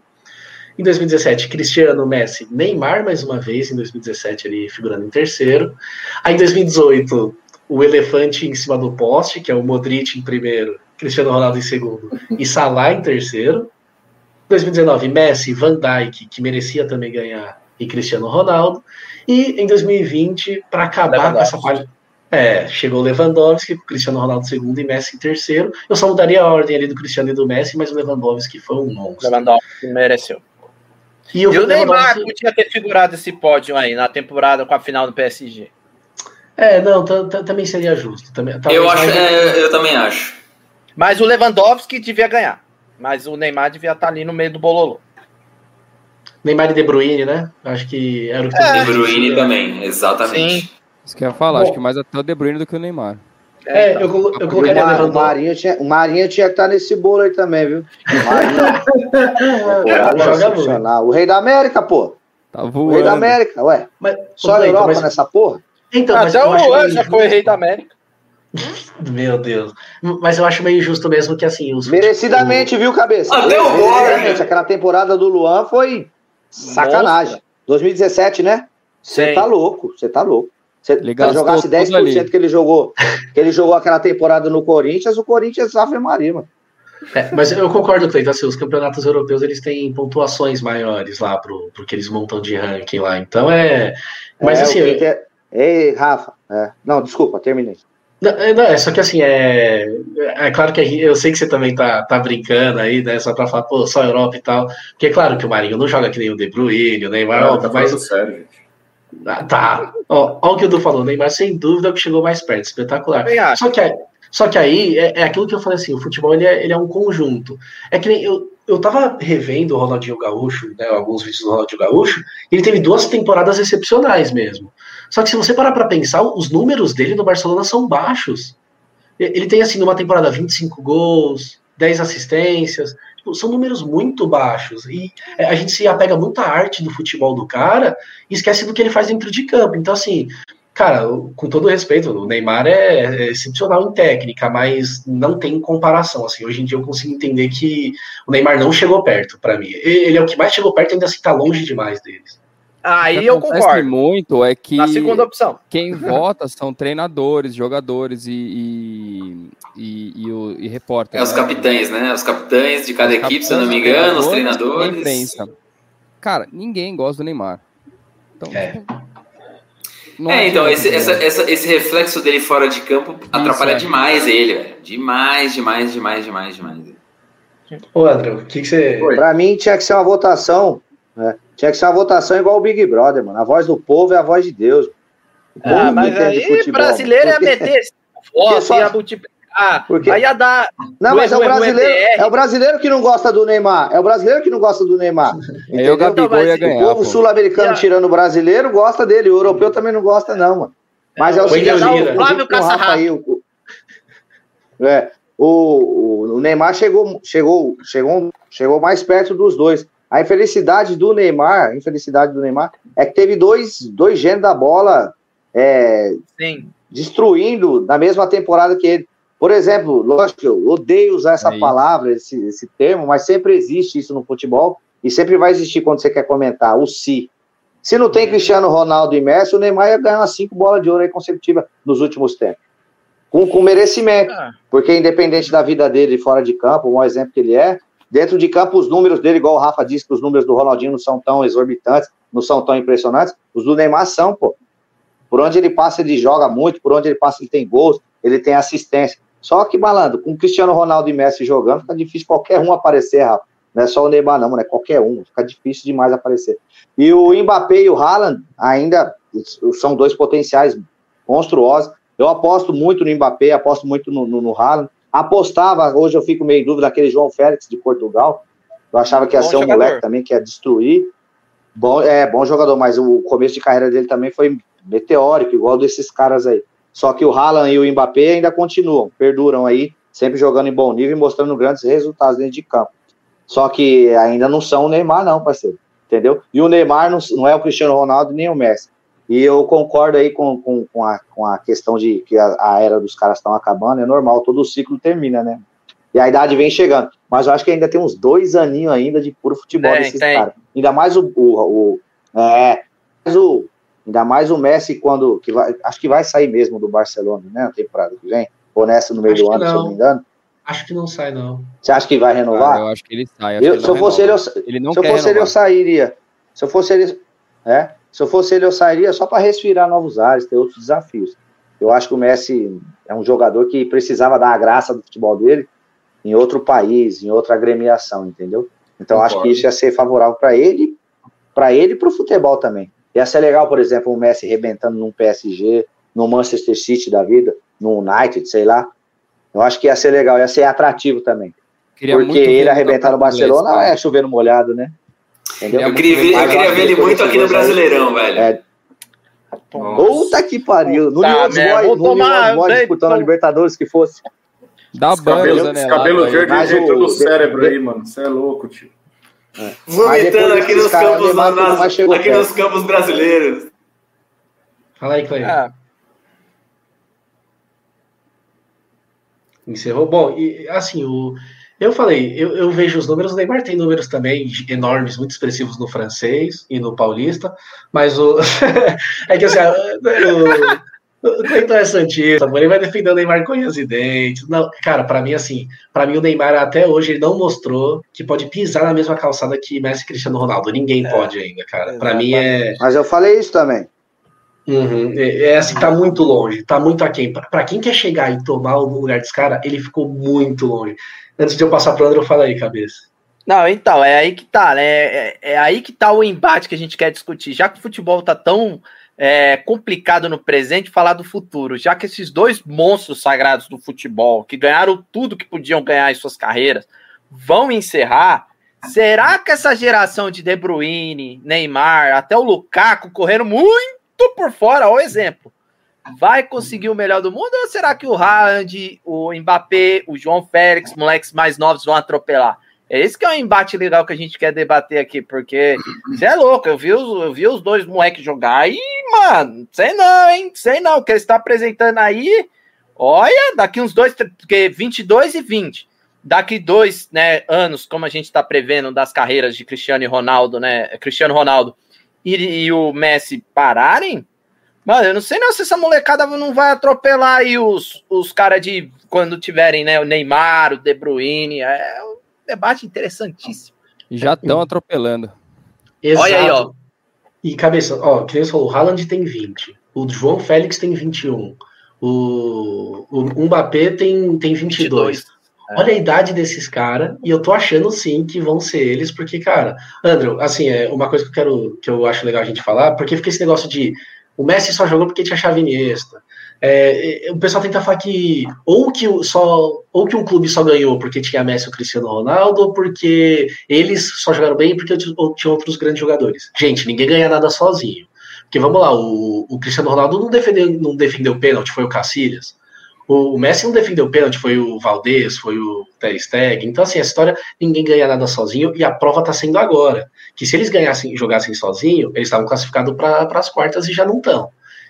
Em 2017, Cristiano, Messi, Neymar mais uma vez, em 2017 ele figurando em terceiro. Aí em 2018, o elefante em cima do poste, que é o Modric em primeiro, Cristiano Ronaldo em segundo e Salah em terceiro. 2019, Messi, Van Dijk, que merecia também ganhar, e Cristiano Ronaldo. E em 2020, para acabar com essa página. É, chegou o Lewandowski, Cristiano Ronaldo segundo e Messi em terceiro. Eu só mudaria a ordem ali do Cristiano e do Messi, mas o Lewandowski foi um monstro. Lewandowski mereceu. E, e o Neymar podia ter figurado esse pódio aí na temporada com a final do PSG. É, não, também seria justo. Também, eu, acho, é, eu também acho. Mas o Lewandowski devia ganhar. Mas o Neymar devia estar ali no meio do bololô. Neymar e De Bruyne, né? Acho que era o que é, De Bruyne também, exatamente. Sim. Isso que eu ia falar, Bom, acho que mais até o De Bruyne do que o Neymar. É, eu, eu, eu colocaria o, Mar, o Marinho tinha, o Marinho tinha que estar nesse bolo aí também, viu? O Marinho. joga muito. O Rei da América, pô. Tá voando. O Rei da América, ué. Mas, Só a Europa mas... nessa porra? Então, Até o Luan já foi Rei da América. Meu Deus. Mas eu acho meio justo mesmo que assim. Os Merecidamente, viu, cabeça? Até o. Aquela temporada do Luan foi sacanagem. Nossa. 2017, né? Você tá louco, você tá louco. Se ele jogasse 10% que ele jogou, que ele jogou aquela temporada no Corinthians, o Corinthians Ave Maria, mano. É, mas eu concordo, Cleiton, assim, os campeonatos europeus eles têm pontuações maiores lá pro, pro que eles montam de ranking lá. Então é. Mas é, assim. Eu... Ei, Rafa. É. Não, desculpa, terminei. Não, é, não, é só que assim, é, é claro que eu sei que você também tá, tá brincando aí, né? Só pra falar, pô, só Europa e tal. Porque é claro que o Marinho não joga que nem o De Bruyne, o Neymar, não, tá mais. Sério, gente. Ah, tá. Ó, ó, o que o Du falou, Neymar sem dúvida que chegou mais perto, espetacular. Só que, só que aí é, é, aquilo que eu falei assim, o futebol ele é, ele é um conjunto. É que nem eu, eu tava revendo o Ronaldinho Gaúcho, né, alguns vídeos do Ronaldinho Gaúcho, ele teve duas temporadas excepcionais mesmo. Só que se você parar para pensar, os números dele no Barcelona são baixos. Ele tem assim numa temporada 25 gols, 10 assistências, são números muito baixos. E é, a gente se apega muito à arte do futebol do cara e esquece do que ele faz dentro de campo. Então, assim, cara, com todo respeito, o Neymar é, é excepcional em técnica, mas não tem comparação. Assim, hoje em dia eu consigo entender que o Neymar não chegou perto para mim. Ele é o que mais chegou perto, ainda assim tá longe demais deles. Aí eu concordo. muito é que Na segunda opção. quem vota são treinadores, jogadores e, e, e, e, o, e repórter. É os capitães, né? Os capitães de cada Os equipe, se eu não me engano, os e a treinadores. imprensa. Cara, ninguém gosta do Neymar. Então, É. não É, então, esse, essa- essa- esse reflexo dele fora de campo atrapalha é. demais ele, velho. Demais, demais, demais, demais, demais. Ô, André, o que, que você. Pra mim tinha que ser uma votação. né? Tinha que ser uma votação igual o Big Brother, mano. A voz do povo é a voz de Deus. Ah, mas aí brasileiro porque- meter voto, só- ia multiplicar. Porque- Aí ia dar. Não, mas é o brasileiro, é o brasileiro que não gosta do Neymar. É o brasileiro que não gosta do Neymar. Aí o Entendeu? Gabigol ia o O ganhar. povo pô. sul-americano tirando o brasileiro gosta dele, o europeu também não gosta, não, mano. Mas é, o o seguinte, o Flávio o Caçarrato. o, o- é, o, o- o Neymar chegou, chegou, chegou, chegou mais perto dos dois. A infelicidade do Neymar, a infelicidade do Neymar é que teve dois, dois gênios da bola é, Sim. destruindo na mesma temporada que ele. Por exemplo, lógico, eu odeio usar essa Aí. palavra, esse, esse termo, mas sempre existe isso no futebol e sempre vai existir quando você quer comentar, o se. Se não tem Cristiano Ronaldo e Messi, o Neymar ia ganhar umas cinco bolas de ouro aí consecutivas nos últimos tempos. Com, com merecimento, Ah, porque independente da vida dele fora de campo, o maior exemplo que ele é, dentro de campo os números dele, igual o Rafa disse que os números do Ronaldinho não são tão exorbitantes, não são tão impressionantes, os do Neymar são, pô. Por onde ele passa, ele joga muito, por onde ele passa, ele tem gols, ele tem assistência. Só que, malandro, com Cristiano Ronaldo e Messi jogando, fica difícil qualquer um aparecer, Rafa. Não é só o Neymar, não, mano, é qualquer um. Fica difícil demais aparecer. E o Mbappé e o Haaland ainda são dois potenciais monstruosos. Eu aposto muito no Mbappé, aposto muito no, no, no Haaland. Apostava, hoje eu fico meio em dúvida, naquele João Félix de Portugal. Eu achava que ia Bom ser um jogador. moleque também, que ia destruir. Bom, é, bom jogador, mas o começo de carreira dele também foi meteórico, igual desses caras aí. Só que o Haaland e o Mbappé ainda continuam, perduram aí, sempre jogando em bom nível e mostrando grandes resultados dentro de campo. Só que ainda não são o Neymar, não, parceiro. Entendeu? E o Neymar não, não é o Cristiano Ronaldo nem o Messi. E eu concordo aí com, com, com, a, com a questão de que a, a era dos caras estão acabando, é normal, todo o ciclo termina, né? E a idade vem chegando. Mas eu acho que ainda tem uns dois aninhos ainda de puro futebol desses caras. Ainda mais o, o, o é, mais o, ainda mais o Messi quando que vai, acho que vai sair mesmo do Barcelona, né, na temporada que vem, ou nessa no meio Acho do ano, se eu não. não me engano. Acho que não sai, não. Você acha que vai renovar? Cara, eu acho que ele sai. Eu- que ele se eu não fosse ele, eu, ele não se eu fosse ele, eu renovar. sairia. Se eu fosse ele, é, se eu fosse ele, eu sairia só para respirar novos ares, ter outros desafios. Eu acho que o Messi é um jogador que precisava dar a graça do futebol dele em outro país, em outra agremiação, entendeu? Então acho que isso ia ser favorável para ele, para ele e para o futebol também. Ia ser legal, por exemplo, o Messi rebentando num PSG, no Manchester City da vida, no United, sei lá. Eu acho que ia ser legal, ia ser atrativo também. Queria Porque ele arrebentar no Barcelona inglês, é chover no molhado, né? Entendeu? Eu queria ver, eu queria ver ele muito aqui no aí- Brasileirão, velho. É. Puta que pariu. No Puta Leões merda, Boys, vou no tomar- Leões Boys dei- disputando a tom- Libertadores que fosse. Dá Esse banho, cabelo, né? cabelo aí. verde o- no cérebro aí, mano. Você é louco, tio. Mas Vomitando aqui nos campos, nas- aqui nos campos brasileiros. Fala aí, Cleide. Ah, Encerrou. Bom, e assim, o, eu falei, eu, eu vejo os números, o Neymar tem números também enormes, muito expressivos no francês e no paulista, mas o. é que assim, o, o Cleiton é Santista, ele vai defender o Neymar com unhas e dentes. Não, cara, pra mim, assim, pra mim o Neymar até hoje ele não mostrou que pode pisar na mesma calçada que Messi e Cristiano Ronaldo. Ninguém pode ainda, cara. Pra mim é. Mas eu falei isso também. Uhum. É, é assim, tá muito longe, tá muito aquém. Pra, pra quem quer chegar e tomar o lugar desse cara, ele ficou muito longe. Antes de eu passar pro André, eu falo aí, cabeça. Não, então, é aí que tá, né? É, é aí que tá o embate que a gente quer discutir. Já que o futebol tá tão é, complicado no presente, falar do futuro. Já que esses dois monstros sagrados do futebol, que ganharam tudo que podiam ganhar em suas carreiras, vão encerrar. Será que essa geração de De Bruyne, Neymar, até o Lukaku correndo muito por fora, ó, exemplo, vai conseguir o melhor do mundo? Ou será que o Haaland, o Mbappé, o João Félix, moleques mais novos vão atropelar? É esse que é um embate legal que a gente quer debater aqui, porque você é louco, eu vi os, eu vi os dois moleques jogar e, mano, sei não, hein? Sei não, o que ele está apresentando aí, olha, daqui uns dois, porque 22 e 20, daqui dois né, anos, como a gente está prevendo das carreiras de Cristiano e Ronaldo, né? Cristiano Ronaldo e, e o Messi pararem, mano, eu não sei não se essa molecada não vai atropelar aí os, os caras de quando tiverem, né, o Neymar, o De Bruyne, é debate interessantíssimo. Já estão atropelando. Exato. Olha aí, ó. E cabeça, ó, que nem você falou, o Haaland tem 20, o João Félix tem 21, o, o Mbappé tem, tem 22. 22. Olha a idade desses caras, e eu tô achando sim que vão ser eles, porque, cara, Andrew, assim, é uma coisa que eu quero, que eu acho legal a gente falar, porque fica esse negócio de o Messi só jogou porque tinha chave Iniesta. É, o pessoal tenta falar que ou que o- só ou que um clube só ganhou porque tinha Messi e o Cristiano Ronaldo, ou porque eles só jogaram bem porque ou tinha outros grandes jogadores. Gente, ninguém ganha nada sozinho. Porque vamos lá, o, o Cristiano Ronaldo não defendeu, não defendeu pênalti, foi o Cacilhas. O, o Messi não defendeu pênalti, foi o Valdez, foi o Ter Stegen. Então, assim, a história, ninguém ganha nada sozinho, e a prova tá sendo agora. Que se eles ganhassem jogassem sozinho, eles estavam classificados para as quartas e já não estão.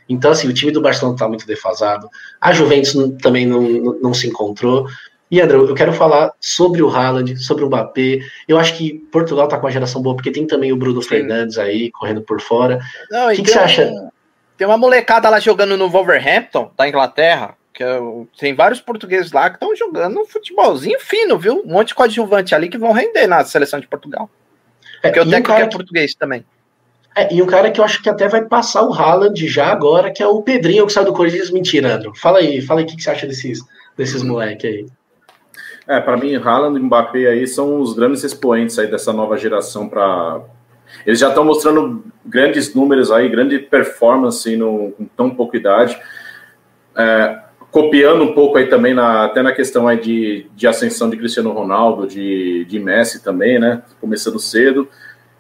Então, assim, o time do Barcelona está muito defasado. A Juventus também não, não, não se encontrou. E, André, eu quero falar sobre o Haaland, sobre o Mbappé. Eu acho que Portugal tá com uma geração boa, porque tem também o Bruno Sim. Fernandes aí, correndo por fora. Não, O que que você um- acha? Tem uma molecada lá jogando no Wolverhampton, da Inglaterra, que é tem vários portugueses lá que estão jogando um futebolzinho fino, viu? Um monte de coadjuvante ali que vão render na seleção de Portugal. É, Porque o um técnico cara é que, português também. É, e um cara que eu acho que até vai passar o Haaland já agora, que é o Pedrinho, que saiu do Corinthians. Mentira, André. Fala aí, fala aí o que, que você acha desses, desses moleques aí. É, para mim, Haaland e Mbappé aí são os grandes expoentes aí dessa nova geração para eles já estão mostrando grandes números aí, grande performance no, com tão pouca idade. É, copiando um pouco aí também, na, até na questão aí de, de ascensão de Cristiano Ronaldo, de, de Messi também, né? Começando cedo.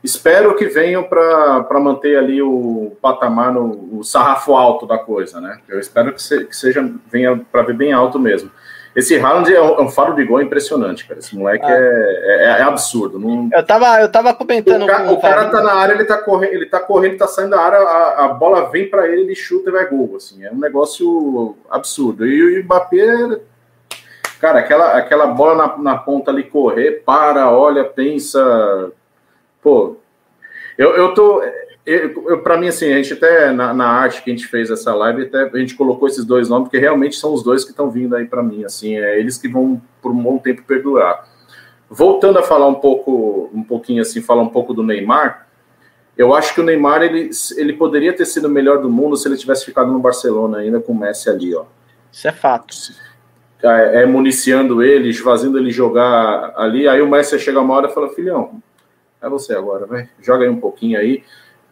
Espero que venham para manter ali o patamar, no, o sarrafo alto da coisa, né? Eu espero que, se, que seja, venha para ver bem alto mesmo. Esse Haaland é um, é um faro de gol impressionante, cara. Esse moleque Ah. é, é, é absurdo. Não, Eu tava, eu tava comentando o, ca- com o cara tá na área, ele tá correndo, ele tá correndo, tá saindo da área, a, a bola vem para ele, ele chuta e vai gol, assim, é um negócio absurdo. E o Mbappé, cara, aquela, aquela bola na, na ponta ali correr, para, olha, pensa, pô, eu, eu tô, para mim assim, a gente até na, na arte que a gente fez essa live, até a gente colocou esses dois nomes porque realmente são os dois que estão vindo aí para mim, assim, é eles que vão por um bom tempo perdurar. Voltando a falar um pouco, um pouquinho assim, falar um pouco do Neymar, eu acho que o Neymar ele, ele poderia ter sido o melhor do mundo se ele tivesse ficado no Barcelona ainda com o Messi ali, ó. Isso é fato. É, é municiando ele, fazendo ele jogar ali. Aí o Messi chega uma hora e fala: Filhão, é você agora, vai, joga aí um pouquinho aí.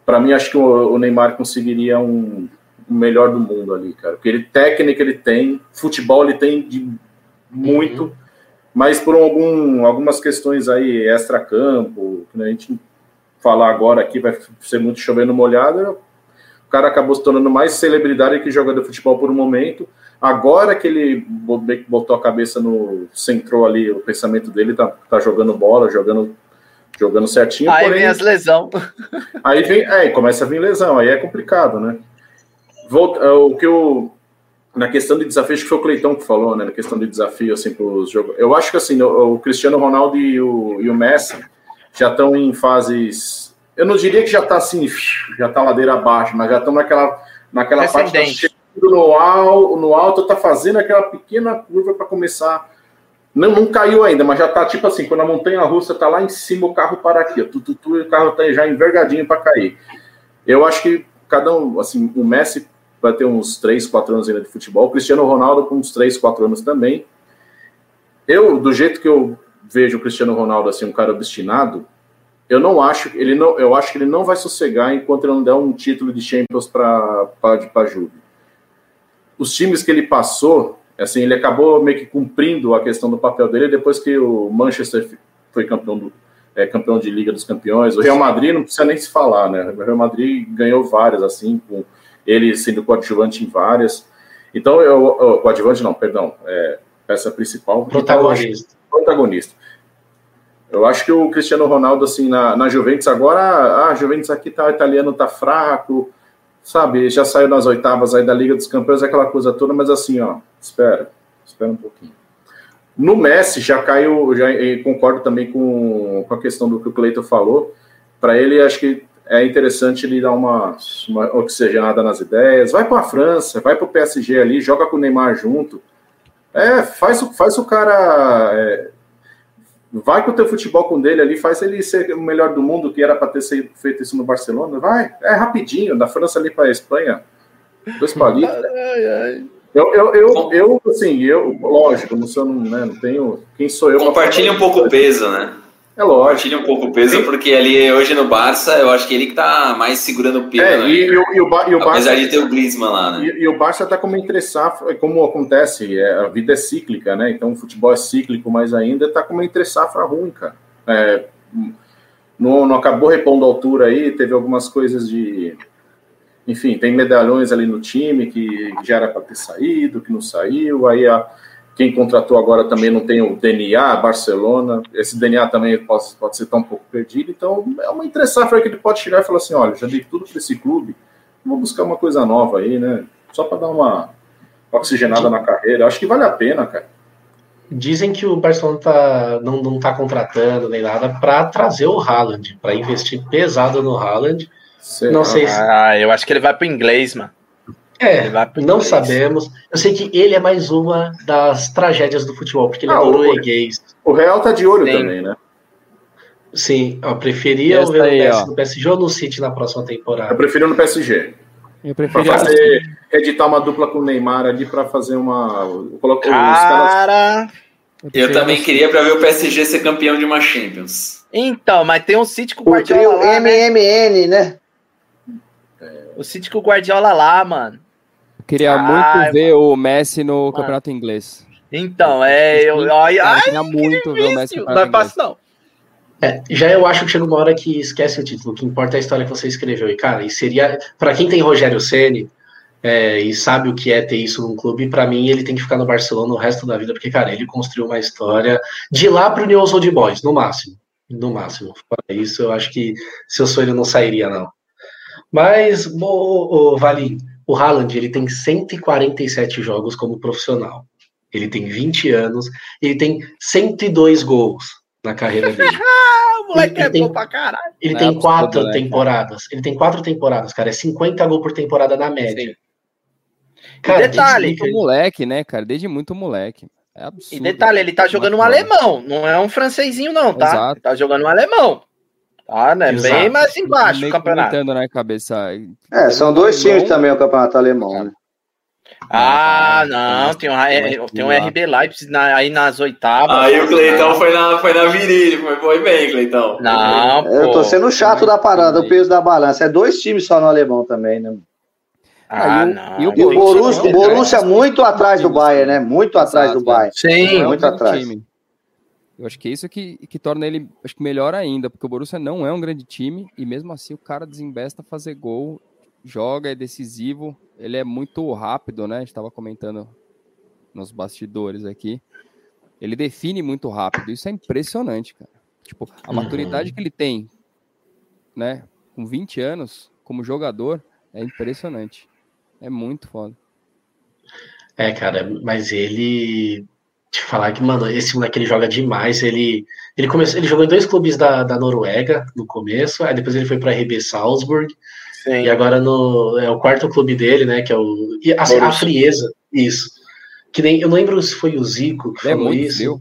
Para mim, acho que o, Neymar conseguiria um, um melhor do mundo ali, cara. Porque ele técnica ele tem, futebol ele tem de muito. Uhum. Mas por algum, algumas questões aí, extra-campo, que a gente falar agora aqui vai ser muito chovendo molhado, o cara acabou se tornando mais celebridade que jogador de futebol por um momento. Agora que ele botou a cabeça no. centrou ali o pensamento dele, tá, tá jogando bola, jogando, jogando certinho. Aí porém, vem as lesão. Aí vem, é, começa a vir lesão, aí é complicado, né? Volta, é, o que eu. Na questão de desafio, acho que foi o Cleitão que falou, né? Na questão de desafio, assim, para os jogos. Eu acho que, assim, o, o Cristiano Ronaldo e o, e o Messi já estão em fases. Eu não diria que já está assim, já está ladeira abaixo, mas já estão naquela, naquela parte tá chegando no alto, no alto, tá fazendo aquela pequena curva para começar. Não, não caiu ainda, mas já tá tipo assim, quando a montanha russa tá lá em cima, o carro para aqui, tu, tu, tu, o carro tá já envergadinho para cair. Eu acho que cada um, assim, o Messi vai ter uns 3, 4 anos ainda de futebol, o Cristiano Ronaldo com uns 3, 4 anos também. Eu, do jeito que eu vejo o Cristiano Ronaldo assim, um cara obstinado, eu não acho, ele não, eu acho que ele não vai sossegar enquanto ele não der um título de Champions para para Juve. Os times que ele passou, assim, ele acabou meio que cumprindo a questão do papel dele depois que o Manchester foi campeão do é, campeão de Liga dos Campeões. O Real Madrid não precisa nem se falar, né? O Real Madrid ganhou várias assim, com ele sendo coadjuvante em várias. Então, eu, eu coadjuvante não, perdão, é, peça principal. Protagonista. Protagonista. Eu acho que o Cristiano Ronaldo, assim, na, na Juventus agora, ah, a Juventus aqui tá, o italiano tá fraco, sabe, já saiu nas oitavas aí da Liga dos Campeões, aquela coisa toda, mas assim, ó, espera, espera um pouquinho. No Messi já caiu, já concordo também com, com a questão do que o Cleiton falou, para ele acho que é interessante ele dar uma, uma oxigenada nas ideias. Vai para a França, vai para o PSG ali, joga com o Neymar junto. É, faz, faz o cara. É, vai com o teu futebol com dele ali, faz ele ser o melhor do mundo, que era para ter feito isso no Barcelona. Vai, é rapidinho, da França ali para a Espanha. Dois palitos. Eu, eu, eu, eu, assim, eu, lógico, não, sou, né, não tenho. Quem sou eu? Compartilha um pouco o peso, né? É lógico. Compartilha um pouco o peso, porque ali hoje no Barça, eu acho que ele que tá mais segurando o peso. É, né? e, e, e, o, e o Apesar Barça, de ter o Griezmann lá, né? E, o Barça tá como entre safra, como acontece, é, a vida é cíclica, né? Então o futebol é cíclico, mas ainda tá como entre safra ruim, cara. É, não, não acabou repondo a altura aí, teve algumas coisas de enfim, tem medalhões ali no time que já era para ter saído, que não saiu. Aí a, quem contratou agora também não tem o DNA, Barcelona. Esse DNA também pode, pode ser tão um pouco perdido. Então é uma entre-safra que ele pode chegar e falar assim: olha, já dei tudo para esse clube, vou buscar uma coisa nova aí, né? Só para dar uma oxigenada na carreira. Acho que vale a pena, cara. Dizem que o Barcelona tá, não, não tá contratando nem nada para trazer o Haaland, para investir pesado no Haaland Sei não sei se. Ah, eu acho que ele vai para o inglês, mano. É, não sabemos. Eu sei que ele é mais uma das tragédias do futebol, porque ele é ah, é norueguês. O Real tá de olho Sim. também, né? Sim, eu preferia ver aí, no, PSG ou no City na próxima temporada. Eu prefiro no PSG. Eu preferia pra fazer, editar uma dupla com o Neymar ali para fazer uma. Colocar Cara... Eu, eu também queria para ver o PSG ser campeão de uma Champions. Então, mas tem um City com o Guardiola. O MMN, né? né? O City com o Guardiola lá, mano. Queria Ai, muito ver mano. o Messi no mano. Campeonato Inglês. Então, é. Eu, ai, ai, eu queria muito ver o Messi no Não é fácil, não. É, já eu acho que chega uma hora que esquece o título, o que importa é a história que você escreveu. E, cara, e seria. para quem tem Rogério Ceni é, e sabe o que é ter isso num clube, para mim ele tem que ficar no Barcelona o resto da vida, porque, cara, ele construiu uma história de lá pro New Old Boys, no máximo. No máximo. Para isso, eu acho que se eu sou ele, não sairia, não. Mas, o, o Valim, o Haaland, ele tem 147 jogos como profissional. Ele tem 20 anos, ele tem 102 gols na carreira dele. o moleque ele é tem, bom pra caralho. Ele Não tem é quatro né, temporadas. Ele tem quatro temporadas, cara. É 50 gols por temporada na média. Cara, e detalhe, desde muito moleque, né, cara? Desde muito moleque. É absurdo. E detalhe, ele tá jogando um alemão, não é um francesinho, não, tá? Exato. Ele tá jogando um alemão. Tá, né? Exato. Bem mais embaixo o campeonato. Né, cabeça. É, são dois times também o campeonato alemão, né? Ah, não, tem um, tem um RB Leipzig na, aí nas oitavas. Aí o Cleitão foi na, foi na virilha, foi, foi bem, Cleitão. Não, Eu tô sendo chato da parada, o peso da balança. É dois times só no alemão também, né? Ah, ah não. E o Borussia, o Borussia muito atrás do Bayern, né? Muito atrás do Bayern. Sim, muito atrás. Time. Eu acho que é isso que, que torna ele acho que melhor ainda, porque o Borussia não é um grande time e mesmo assim o cara desembesta fazer gol, joga, é decisivo, ele é muito rápido, né? A gente estava comentando nos bastidores aqui. Ele define muito rápido, isso é impressionante, cara. Tipo, a uhum. maturidade que ele tem, né, com 20 anos como jogador, é impressionante. É muito foda. É, cara, mas ele te falar que, mano, esse moleque ele joga demais. Ele, ele, começou, ele jogou em dois clubes da, da Noruega no começo, aí depois ele foi para RB Salzburg. Sim. E agora no, é o quarto clube dele, né? Que é o. E, assim, a frieza, isso. Que nem. Eu não lembro se foi o Zico que é falou isso.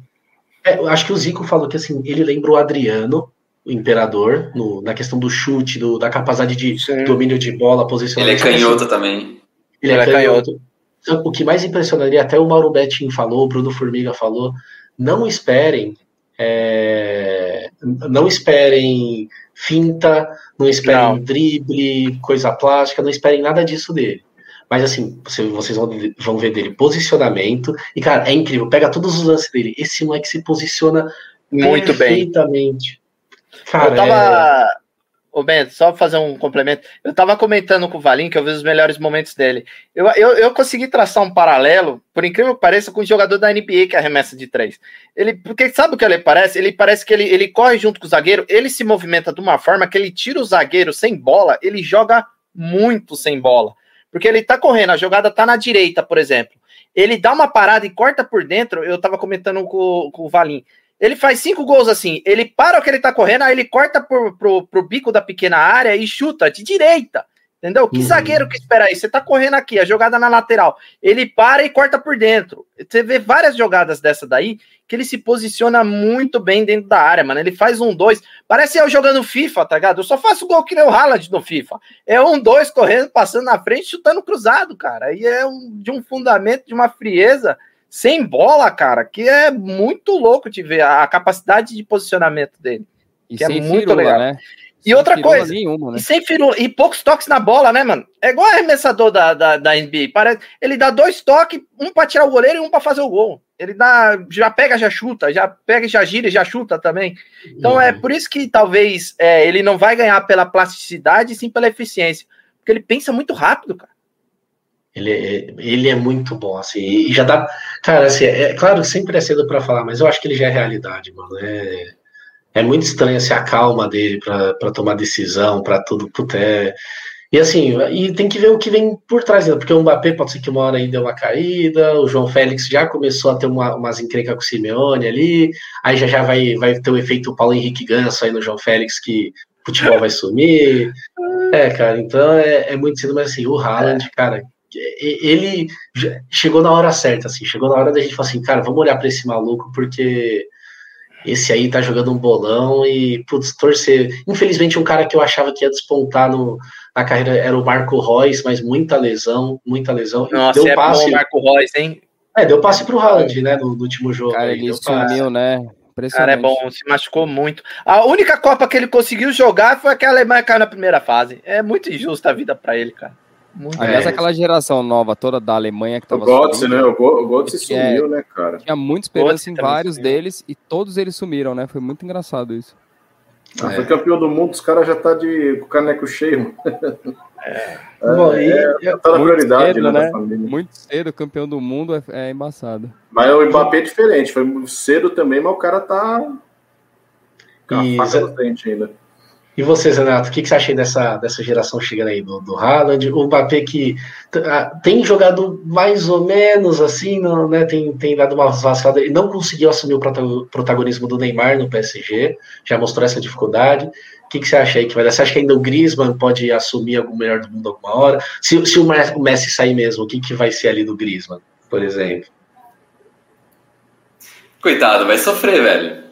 É, eu acho que o Zico falou que assim, ele lembra o Adriano, o imperador, no, na questão do chute, do, da capacidade de Sim. domínio de bola, posicionamento. Ele é canhoto também. Ele, ele é, é canhoto. canhoto o que mais impressionaria, até o Mauro Betting falou, o Bruno Formiga falou, não esperem, é, não esperem finta, não esperem não. drible, coisa plástica, não esperem nada disso dele. Mas assim, vocês vão ver dele posicionamento, e cara, é incrível, pega todos os lances dele, esse moleque se posiciona muito perfeitamente. bem. Cara, eu tava, é... Ô, Bento, só fazer um complemento. Eu estava comentando com o Valim que eu vi os melhores momentos dele. Eu, eu, eu consegui traçar um paralelo, por incrível que pareça, com o jogador da NBA que arremessa de três. Ele, porque sabe o que ele parece? Ele parece que ele, ele corre junto com o zagueiro, ele se movimenta de uma forma que ele tira o zagueiro sem bola, ele joga muito sem bola. Porque ele tá correndo, a jogada tá na direita, por exemplo. Ele dá uma parada e corta por dentro. Eu estava comentando com, com o Valim Ele faz cinco gols assim. Ele para o que ele tá correndo, aí ele corta pro, pro, pro bico da pequena área e chuta de direita. Entendeu? Que uhum. zagueiro que espera aí? Você tá correndo aqui, a jogada na lateral. Ele para e corta por dentro. Você vê várias jogadas dessa daí que ele se posiciona muito bem dentro da área, mano. Ele faz um dois. Parece eu jogando FIFA, tá ligado? Eu só faço gol que nem o Haaland no FIFA. É um dois correndo, passando na frente, chutando cruzado, cara. E é um, de um fundamento, de uma frieza sem bola, cara, que é muito louco de ver a, capacidade de posicionamento dele. E que é muito firula, legal. Né? E sem outra coisa, nenhuma, né? e sem firula, e poucos toques na bola, né, mano? É igual arremessador da, da, da NBA. Parece, ele dá dois toques, um para tirar o goleiro e um para fazer o gol. Ele dá, já pega, já chuta, já pega, já gira, já chuta também. Então é uhum. é por isso que talvez é, ele não vai ganhar pela plasticidade, sim pela eficiência, porque ele pensa muito rápido, cara. Ele é, ele é muito bom, assim, e já dá. Cara, assim, é, é claro que sempre é cedo para falar, mas eu acho que ele já é realidade, mano. É, é muito estranho assim, a calma dele para tomar decisão, para tudo. Puta, é, e assim, e tem que ver o que vem por trás, né? porque o Mbappé pode ser que uma hora aí deu uma caída, o João Félix já começou a ter uma, umas encrencas com o Simeone ali, aí já já vai, vai ter o efeito Paulo Henrique Ganso aí no João Félix, que futebol vai sumir. É, cara, então é, é muito cedo, mas assim, o Haaland, cara, ele chegou na hora certa, assim, chegou na hora da gente falar assim, cara, vamos olhar para esse maluco, porque esse aí tá jogando um bolão e, putz, torcer. Infelizmente, um cara que eu achava que ia despontar no, na carreira era o Marco Reus, mas muita lesão, muita lesão. Nossa, deu é passe, bom Marco Reus, hein? É, deu passe pro Haaland, né, no, no último jogo. Cara, ele sumiu, né? Cara, é bom, se machucou muito. A única Copa que ele conseguiu jogar foi aquela Alemanha caiu na primeira fase. É muito injusta a vida para ele, cara. Muito Aliás, é. aquela geração nova toda da Alemanha que tava. O Götze, né? O Götze sumiu, é, né, cara? Tinha muita esperança em vários sumiu. deles e todos eles sumiram, né? Foi muito engraçado isso. Ah, é. Foi campeão do mundo, os caras já tá de com o caneco cheio. É. Bom, é, é, tá na prioridade cedo, né, né? Muito cedo, campeão do mundo é, é embaçado. Mas o Mbappé é diferente, foi cedo também, mas o cara tá. Com a faca no dente ainda. E você, Renato, o que, que você acha dessa, dessa geração chegando aí do, do Haaland? O Mbappé que tem jogado mais ou menos assim, não, né, tem, tem dado uma vacilada, e não conseguiu assumir o protagonismo do Neymar no PSG, já mostrou essa dificuldade. O que, que você acha aí que vai dar? Você acha que ainda o Griezmann pode assumir algum melhor do mundo alguma hora? Se, se o Messi sair mesmo, o que, que vai ser ali do Griezmann, por exemplo? Coitado, vai sofrer, velho.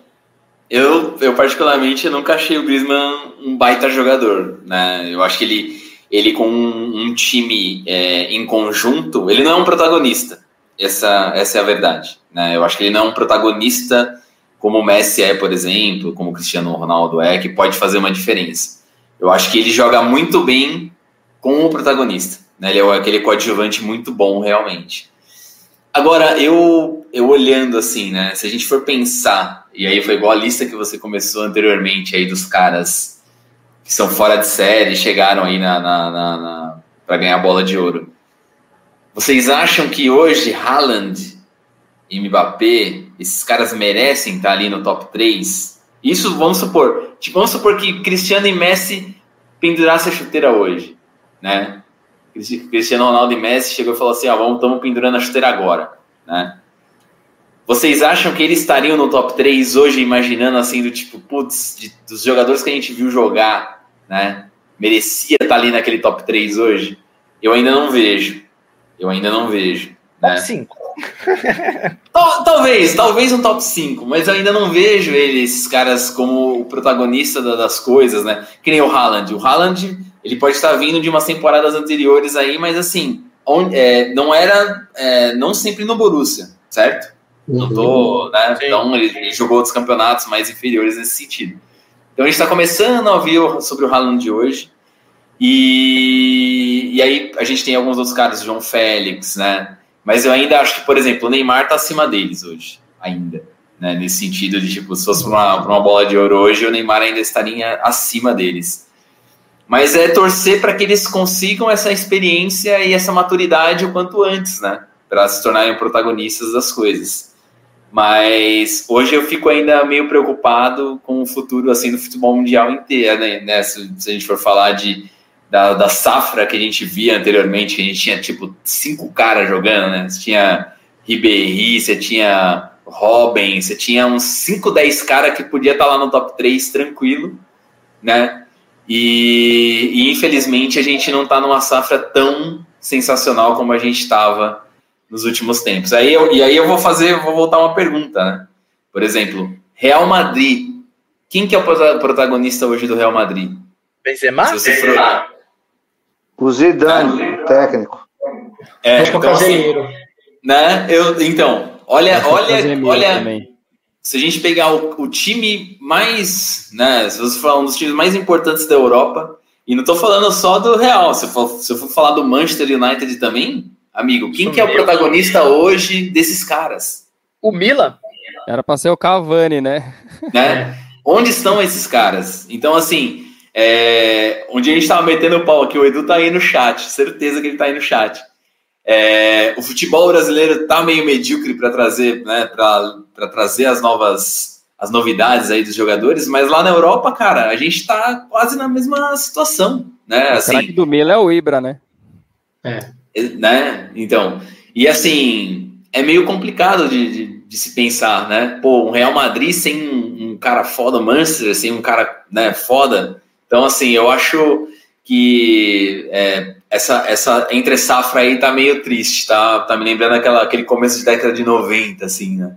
Eu, eu particularmente nunca achei o Griezmann um baita jogador, né? Eu acho que ele, ele com um, um time é, em conjunto, ele não é um protagonista. Essa, essa é a verdade, né? Eu acho que ele não é um protagonista como o Messi é, por exemplo, como o Cristiano Ronaldo é, que pode fazer uma diferença. Eu acho que ele joga muito bem com o protagonista, né? Ele é aquele coadjuvante muito bom, realmente. Agora, eu, eu olhando assim, né? Se a gente for pensar, e aí foi igual a lista que você começou anteriormente aí dos caras que são fora de série, chegaram aí na, na, na, na para ganhar a bola de ouro. Vocês acham que hoje Haaland e Mbappé, esses caras merecem estar ali no top 3? Isso vamos supor, tipo, vamos supor que Cristiano e Messi pendurassem a chuteira hoje, né? Cristiano Ronaldo e Messi chegou e falou assim: ó, vamos, estamos pendurando a chuteira agora, né? Vocês acham que eles estariam no top 3 hoje, imaginando assim, do tipo, putz, de, dos jogadores que a gente viu jogar, né? Merecia estar ali naquele top 3 hoje? Eu ainda não vejo. Eu ainda não vejo. Né? Top 5. talvez, talvez um top 5, mas eu ainda não vejo eles, esses caras, como o protagonista das coisas, né? Que nem o Haaland. O Haaland ele pode estar vindo de umas temporadas anteriores aí, mas assim, onde, é, não era, é, não sempre no Borussia, certo? Uhum. Não tô, né? Então ele, ele, jogou outros campeonatos mais inferiores nesse sentido. Então a gente está começando a ouvir sobre o Haaland de hoje. E, e aí a gente tem alguns outros caras, João Félix, né? Mas eu ainda acho que, por exemplo, o Neymar tá acima deles hoje, ainda. Né? Nesse sentido de, tipo, se fosse para uma, uma bola de ouro hoje, o Neymar ainda estaria acima deles. Mas é torcer para que eles consigam essa experiência e essa maturidade o quanto antes, né? Para se tornarem protagonistas das coisas. Mas hoje eu fico ainda meio preocupado com o futuro assim do futebol mundial inteiro, né? né? Se, se, a gente for falar de, da, da safra que a gente via anteriormente, que a gente tinha tipo cinco caras jogando, né? Você tinha Ribéry, você tinha Robin, você tinha uns 5, 10 caras que podia estar tá lá no top 3 tranquilo, né? E, e infelizmente a gente não está numa safra tão sensacional como a gente estava nos últimos tempos. Aí eu, e aí eu vou fazer, vou voltar uma pergunta, né? Por exemplo, Real Madrid. Quem que é o protagonista hoje do Real Madrid? Benzema? Se você for... O Zidane, técnico. É, então, assim, né? Eu, então, olha, olha, olha. Se a gente pegar o, o, time mais, né? Se você falar um dos times mais importantes da Europa, e não estou falando só do Real, se eu, for, se eu for falar do Manchester United também, amigo, quem que é o protagonista hoje desses caras? O Milan. Era para ser o Cavani, né? né? Onde estão esses caras? Então, assim, é, onde a gente estava metendo o pau aqui, o Edu tá aí no chat, certeza que ele tá aí no chat. É, o futebol brasileiro tá meio medíocre para trazer, né, para trazer as novas, as novidades aí dos jogadores, mas lá na Europa, cara, a gente tá quase na mesma situação, né? O assim, do Mila é o Ibra, né? É. Né? Então, e assim, é meio complicado de, de, de, se pensar, né? Pô, um Real Madrid sem um, um cara foda, Manchester, sem um cara né, foda, então, assim, eu acho que é, essa, essa entre safra aí tá meio triste, tá, tá me lembrando aquela, aquele começo de década de 90, assim, né?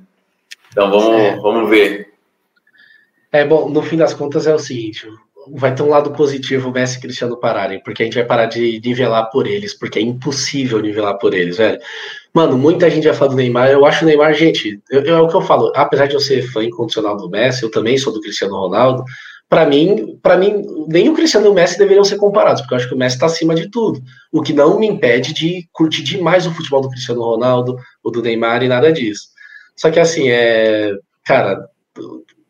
Então vamos, é. vamos ver. É bom, no fim das contas é o seguinte: vai ter um lado positivo o Messi e Cristiano pararem, porque a gente vai parar de nivelar por eles, porque é impossível nivelar por eles, velho. Mano, muita gente já fala do Neymar, eu acho o Neymar, gente, eu, eu, é o que eu falo, apesar de eu ser fã incondicional do Messi, eu também sou do Cristiano Ronaldo, para mim, para mim, nem o Cristiano e o Messi deveriam ser comparados, porque eu acho que o Messi está acima de tudo. O que não me impede de curtir demais o futebol do Cristiano Ronaldo, o do Neymar e nada disso. Só que assim, é, cara,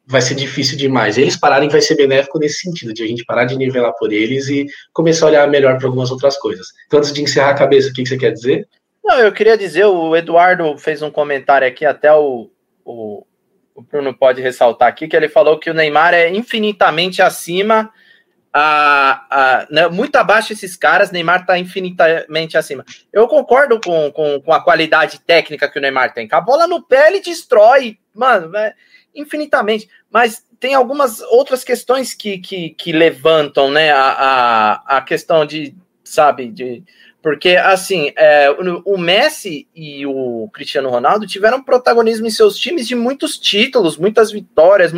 vai ser difícil demais. Eles pararem vai ser benéfico nesse sentido, de a gente parar de nivelar por eles e começar a olhar melhor para algumas outras coisas. Então, antes de encerrar a cabeça, o que, que você quer dizer? Não, eu queria dizer, o Eduardo fez um comentário aqui, até o, o o Bruno pode ressaltar aqui, que ele falou que o Neymar é infinitamente acima, a, a, né, muito abaixo desses caras, Neymar está infinitamente acima. Eu concordo com, com, com, a qualidade técnica que o Neymar tem. Com a bola no pé, ele destrói, mano, é, infinitamente. Mas tem algumas outras questões que, que, que levantam, né, a, a, a questão de, sabe, de porque, assim, é, o Messi e o Cristiano Ronaldo tiveram protagonismo em seus times de muitos títulos, muitas vitórias.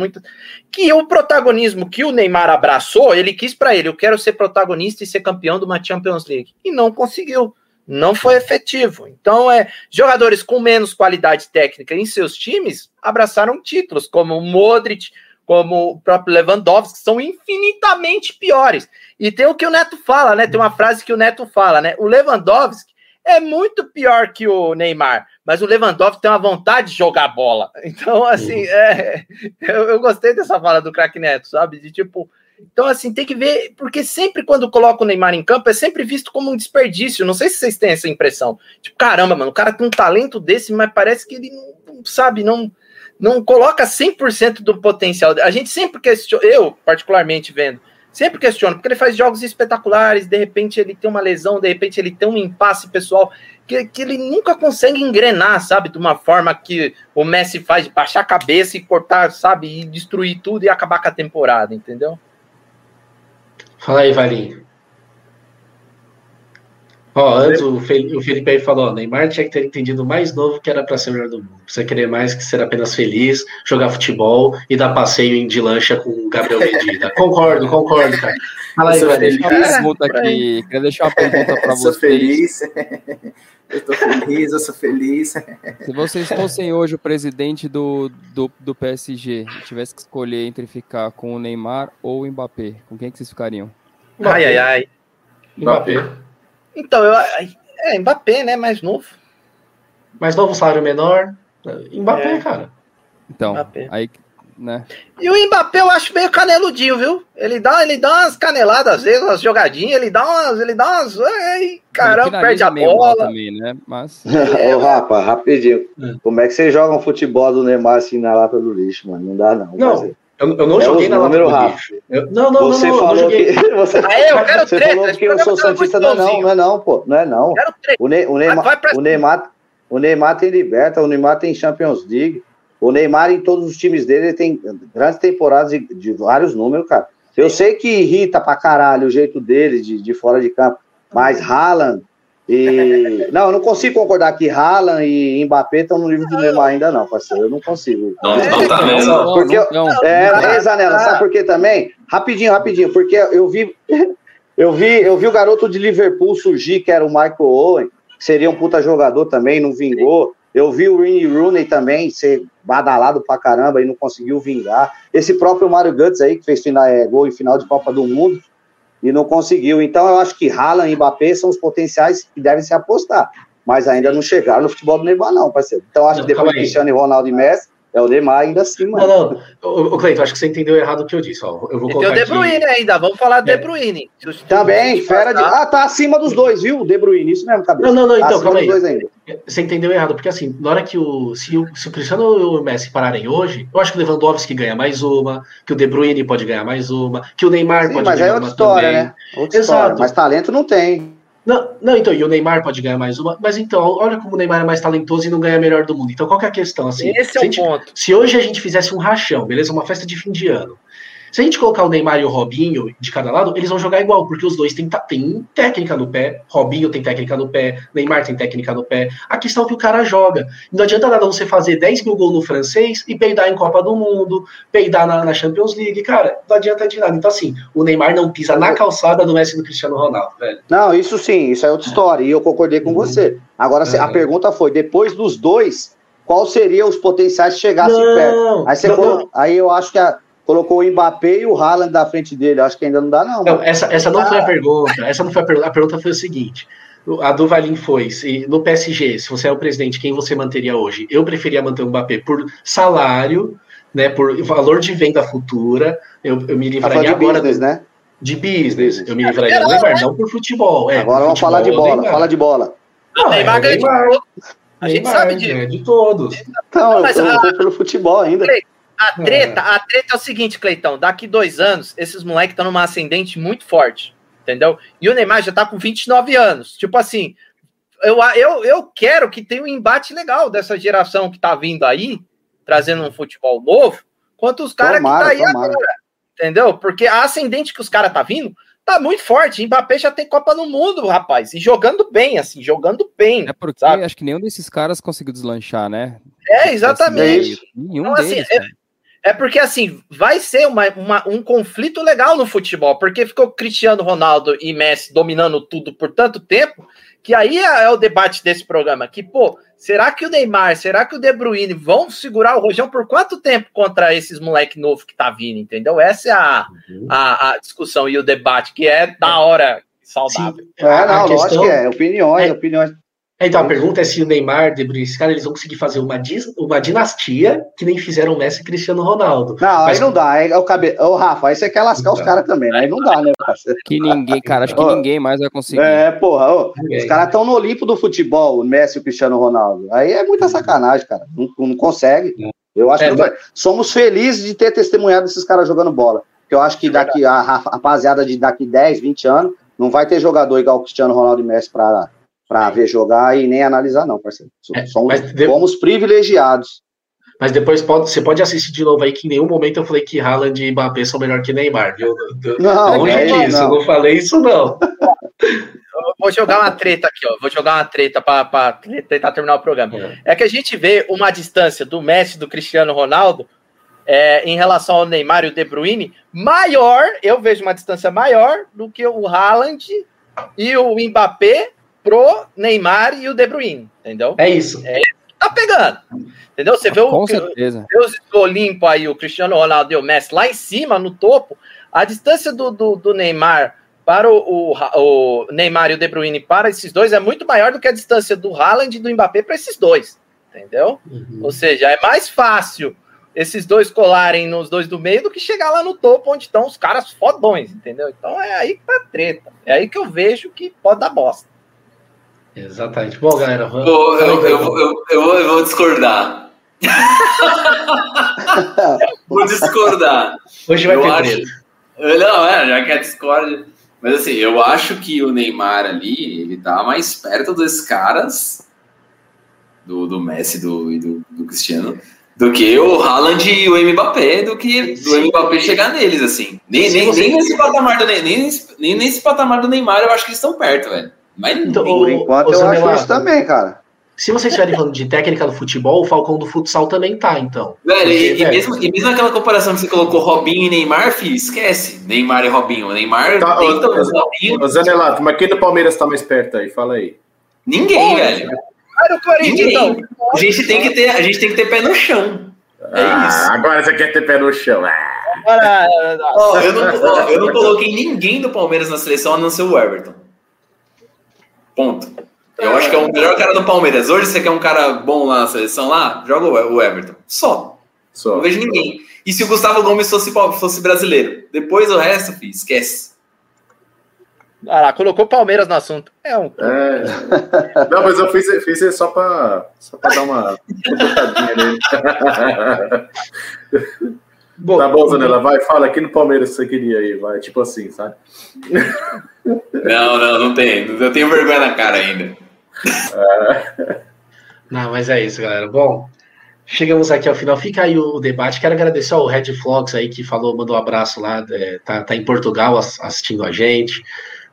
Que o protagonismo que o Neymar abraçou, ele quis para ele: eu quero ser protagonista e ser campeão de uma Champions League. E não conseguiu. Não foi efetivo. Então, é jogadores com menos qualidade técnica em seus times abraçaram títulos, como o Modric, como o próprio Lewandowski, que são infinitamente piores. E tem o que o Neto fala, né? Tem uma frase que o Neto fala, né? O Lewandowski é muito pior que o Neymar, mas o Lewandowski tem uma vontade de jogar bola. Então, assim, é, eu, eu, gostei dessa fala do craque Neto, sabe? De tipo. Então, assim, tem que ver, porque sempre quando coloca o Neymar em campo é sempre visto como um desperdício. Não sei se vocês têm essa impressão. Tipo, caramba, mano, o cara tem um talento desse, mas parece que ele não, sabe, não não coloca 100% do potencial. A gente sempre questiona, eu particularmente vendo, sempre questiono, porque ele faz jogos espetaculares, de repente ele tem uma lesão, de repente ele tem um impasse pessoal, que, que ele nunca consegue engrenar, sabe, de uma forma que o Messi faz, de baixar a cabeça e cortar, sabe, e destruir tudo e acabar com a temporada, entendeu? Fala aí, Valinho. Ó, antes o Felipe aí falou, Neymar tinha que ter entendido mais novo que era para ser o melhor do mundo. Precisa querer mais que ser apenas feliz, jogar futebol e dar passeio de lancha com o Gabriel Medina. concordo, concordo, cara. Fala aí, velho. Uma pergunta aqui. Queria deixar uma pergunta para vocês. Sou feliz. Eu tô feliz, eu sou feliz. Se vocês fossem hoje o presidente do, do, do PSG e tivesse que escolher entre ficar com o Neymar ou o Mbappé, com quem que vocês ficariam? Ai, ai, ai. Mbappé. Mbappé. Então, eu, é Mbappé, né? Mais novo. Mais novo, salário menor. Mbappé, é. cara. Então, Mbappé. aí, né? E o Mbappé eu acho meio caneludinho, viu? Ele dá, ele dá umas caneladas, às vezes, umas jogadinhas, ele dá umas, ele dá umas, ai, caramba, perde a bola. Também, né? Mas... Ô, Rapa, rapidinho. É. Como é que vocês jogam futebol do Neymar assim na lata do lixo, mano? Não dá, não. Não, eu, eu não é joguei na número rápido. não, não, você não, não, falou não que você, ah, eu quero você treta, falou que eu sou santista, não, não, não é não, pô, não é não. O, ne, o, Neymar, o Neymar, o Neymar tem liberta, o Neymar tem Champions League. O Neymar, em todos os times dele, ele tem grandes temporadas de, de vários números, cara. Eu sei que irrita pra caralho o jeito dele de, de fora de campo, mas Haaland e. Não, eu não consigo concordar que Haaland e Mbappé estão no nível do Neymar ainda, não, parceiro. Eu não consigo. Não, não tá mesmo. Não, Porque eu- não, não. É, é, Zanella, sabe por quê também? Rapidinho, rapidinho, porque eu vi, eu vi, eu vi o garoto de Liverpool surgir, que era o Michael Owen, que seria um puta jogador também, não vingou. Eu vi o Rooney Rooney também ser badalado pra caramba e não conseguiu vingar. Esse próprio Mário Götze aí, que fez final, é, gol em final de Copa do Mundo e não conseguiu. Então eu acho que Haaland e Mbappé são os potenciais que devem se apostar. Mas ainda não chegaram no futebol do Neymar, não, parceiro. Então acho Não, que depois de. Cristiano e Ronaldo e Messi, é o Neymar ainda assim, Não, mano. não. Ô, ô, Cleiton, acho que você entendeu errado o que eu disse. Ó. Eu vou E tem colocar o De aqui- Bruyne ainda, vamos falar do É. De Bruyne. Também, os fera de. Ah, tá acima dos dois, viu? O De Bruyne, isso mesmo, cabeça. Não, não, não, Tá então, acima calma dos aí. Você entendeu errado, porque assim, na hora que o. Se o, se o Cristiano e o Messi pararem hoje, eu acho que o Lewandowski ganha mais uma, que o De Bruyne pode ganhar mais uma, que o Neymar Sim, pode mas ganhar é outra uma história, também. né? Outra Exato. história. Mas talento não tem. Não, não, então, e o Neymar pode ganhar mais uma, mas então, olha como o Neymar é mais talentoso e não ganha melhor do mundo. Então, qual que é a questão? Assim, Esse se, é o gente- ponto. se hoje a gente fizesse um rachão, beleza? Uma festa de fim de ano. Se a gente colocar o Neymar e o Robinho de cada lado, eles vão jogar igual, porque os dois têm, têm técnica no pé. Robinho tem técnica no pé, Neymar tem técnica no pé. A questão é que o cara joga. Não adianta nada você fazer 10 mil gols no francês e peidar em Copa do Mundo, peidar na, na Champions League. Cara, não adianta de nada. Então, assim, o Neymar não pisa na calçada do Messi e do Cristiano Ronaldo, velho. Não, isso sim, isso é outra história. E eu concordei com Uhum. você. Agora, a Uhum. pergunta foi: depois dos dois, qual seria os potenciais se chegassem perto? Aí, você não, colo- não. aí eu acho que a- colocou o Mbappé e o Haaland da frente dele. Eu acho que ainda não dá, não. Não, essa, essa não Ah. foi a pergunta. Essa não foi a pergunta. A pergunta foi o seguinte: a do Valim foi: se, no PSG, se você é o presidente, quem você manteria hoje? Eu preferia manter o Mbappé por salário, né, por valor de venda futura. Eu, eu me Tá livraria de agora business, do- né? de business. Eu me livraria do Neymar, não por futebol. É, Agora por vamos futebol, falar de bola. Fala de bola. Não, Ah, Neymar é ganha de. A gente Neymar, sabe disso. é, de todos. Então, eu, Mas eu a- vou pelo futebol ainda. A treta, a treta é o seguinte, Cleitão. Daqui dois anos, esses moleques estão numa ascendente muito forte. Entendeu? E o Neymar já tá com 29 anos. Tipo assim, eu, eu, eu quero que tenha um embate legal dessa geração que tá vindo aí, trazendo um futebol novo, quanto os caras que tá aí tomara. agora. Entendeu? Porque a ascendente que os caras tá vindo tá muito forte. Mbappé já tem Copa no Mundo, rapaz. E jogando bem, assim, jogando bem. É porque Sabe? acho que nenhum desses caras conseguiu deslanchar, né? É, exatamente. Assim, Nenhum Então, assim, deles. é- cara. É porque, assim, vai ser uma, uma- um conflito legal no futebol, porque ficou Cristiano Ronaldo e Messi dominando tudo por tanto tempo, que aí é, é o debate desse programa, que, pô, será que o Neymar, será que o De Bruyne vão segurar o Rojão por quanto tempo contra esses moleque novo que tá vindo, entendeu? Essa é a, a, a discussão e o debate, que é da hora, saudável. Sim, É, a- a não, lógico questão- que é. Opiniões, É. opiniões. Então, a pergunta é se o Neymar, De Bruyne, esses caras, eles vão conseguir fazer uma, uma dinastia que nem fizeram o Messi e Cristiano Ronaldo. Não, Mas- aí não dá. Aí, é o cabe... Ô, Rafa, aí você quer lascar os Não. caras também, né? Aí não dá, né, parceiro? Que ninguém, cara, acho que ninguém mais vai conseguir. É, porra, os caras estão no Olimpo do futebol, o Messi e o Cristiano Ronaldo. Aí é muita sacanagem, cara. Não, não consegue. Eu acho É, que mas- somos felizes de ter testemunhado esses caras jogando bola. Porque eu acho que daqui a Rafa- rapaziada de daqui 10, 20 anos não vai ter jogador igual o Cristiano Ronaldo e Messi pra, pra ver jogar e nem analisar, não, parceiro. É, Somos, de- fomos privilegiados. Mas depois pode, você pode assistir de novo aí que em nenhum momento eu falei que Haaland e Mbappé são melhor que Neymar, viu? Não, Longe é, disso, não. eu não falei isso não. Eu vou jogar uma treta aqui, ó. Vou jogar uma treta para tentar terminar o programa. É que a gente vê uma distância do Messi e do Cristiano Ronaldo é, em relação ao Neymar e o De Bruyne maior, eu vejo uma distância maior do que o Haaland e o Mbappé pro Neymar e o De Bruyne, entendeu? É isso. Tá pegando, entendeu? Você vê o, Com certeza. Deus Olimpo aí, o Cristiano Ronaldo e o Messi lá em cima, no topo, a distância do, do, do Neymar para o, o, o Neymar e o De Bruyne para esses dois é muito maior do que a distância do Haaland e do Mbappé para esses dois, entendeu? Uhum. Ou seja, é mais fácil esses dois colarem nos dois do meio do que chegar lá no topo onde estão os caras fodões, entendeu? Então é aí que tá treta. É aí que eu vejo que pode dar bosta. Exatamente. Bom, galera, vamos. Eu, eu, vou- eu, eu, vou, eu vou discordar. vou discordar. Hoje vai eu ter acho-. Não, é, já que é Discord. Mas assim, eu acho que o Neymar ali, ele tá mais perto dos caras, do, do Messi do, e do, do Cristiano, do que o Haaland e o Mbappé, do que o Mbappé chegar neles, assim. Nem, nem, nem nesse patamar do nem, nem nesse patamar do Neymar, eu acho que eles estão perto, velho. Mas Então, o- Por enquanto, eu acho isso também, cara. Se vocês estiverem falando de técnica do futebol, o Falcão do futsal também tá, então. Velho, e, Porque, e velho, mesmo, e mesmo aquela comparação que você colocou Robinho e Neymar, fi, esquece. Neymar e Robinho. O Neymar Tá, tenta ô, o Robinho. Zanelato, mas quem do Palmeiras tá mais perto aí? Fala aí. Ninguém, velho. No Corinthians, Ninguém. então. A gente tem que ter, a gente tem que ter pé no chão. É Ah, isso. agora você quer ter pé no chão. Ah. Agora, Ó, eu, não, ó, eu não coloquei ninguém do Palmeiras na seleção a não ser o Everton. Ponto. Eu acho que é o melhor cara do Palmeiras. Hoje você quer um cara bom lá na seleção lá? Joga o Everton. Só. Só. Não vejo ninguém. E se o Gustavo Gomes fosse, fosse brasileiro? Depois o resto, filho, esquece. Ah lá, colocou Palmeiras no assunto. É um. É. Não, mas eu fiz, fiz só pra, só pra dar uma. bom, Tá bom, Zanella, vai, fala aqui no Palmeiras que você queria aí, vai, tipo assim, sabe? Não, não, não tem. Eu tenho vergonha na cara ainda. Não, mas é isso, galera. Bom, chegamos aqui ao final. Fica aí o debate. Quero agradecer ao Red Flox aí que falou, mandou um abraço lá. é, tá, tá em Portugal ass- assistindo a gente.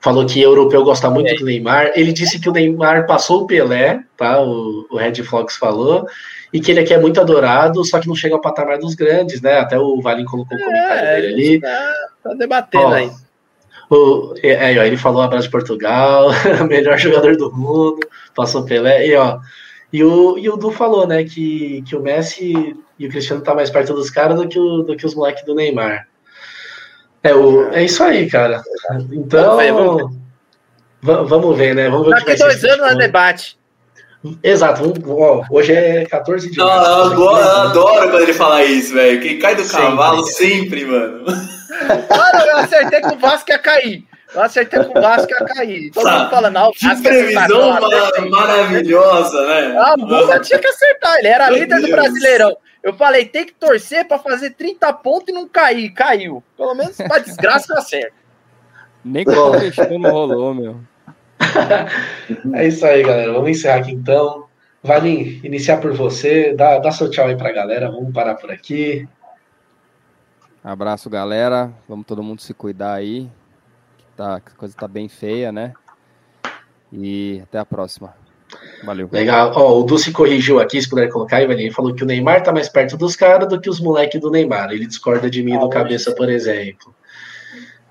Falou que europeu gosta muito do Neymar. Ele disse que o Neymar passou o Pelé, tá? O, o Red Flox falou. E que ele aqui é muito adorado, só que não chega ao patamar dos grandes, né? Até o Valim colocou o comentário É, dele a ali. tá, tá debatendo Ó, aí. O, é, é, ó, ele falou abraço de Portugal, melhor jogador do mundo, passou Pelé, e ó. E o, e o Du falou, né, que, que o Messi e o Cristiano tá mais perto dos caras do que, o, do que os moleques do Neymar. É, o, é isso aí, cara. Então, Vamos ver, vamos va- vamos ver, né? Vamos ver Daqui dois anos nós debate. Exato, hoje é 14 de Não, março. eu adoro, eu adoro quando ele fala isso, velho. Quem cai do Sempre. cavalo sempre, mano. Eu acertei que o Vasco ia cair. Eu acertei que o Vasco ia cair. Todo mundo fala, não, o Que previsão Não, mara- acertei. maravilhosa, né? Ah, o Buga tinha que acertar, ele era Meu líder do Deus. Brasileirão. Eu falei, tem que torcer pra fazer 30 pontos e não cair. Caiu. Pelo menos pra desgraça eu acerto. Nem com o Cristiano rolou, meu. É isso aí, galera. Vamos encerrar aqui então. Valim, iniciar por você. Dá, dá seu tchau aí pra galera. Vamos parar por aqui. Abraço, galera. Vamos todo mundo se cuidar aí. Que tá, que a coisa tá bem feia, né? E até a próxima. Valeu. Legal. Ó, o Du se corrigiu aqui, se puder colocar aí, Valim. Ele falou que o Neymar tá mais perto dos caras do que os moleques do Neymar. Ele discorda de mim e do cabeça, por exemplo.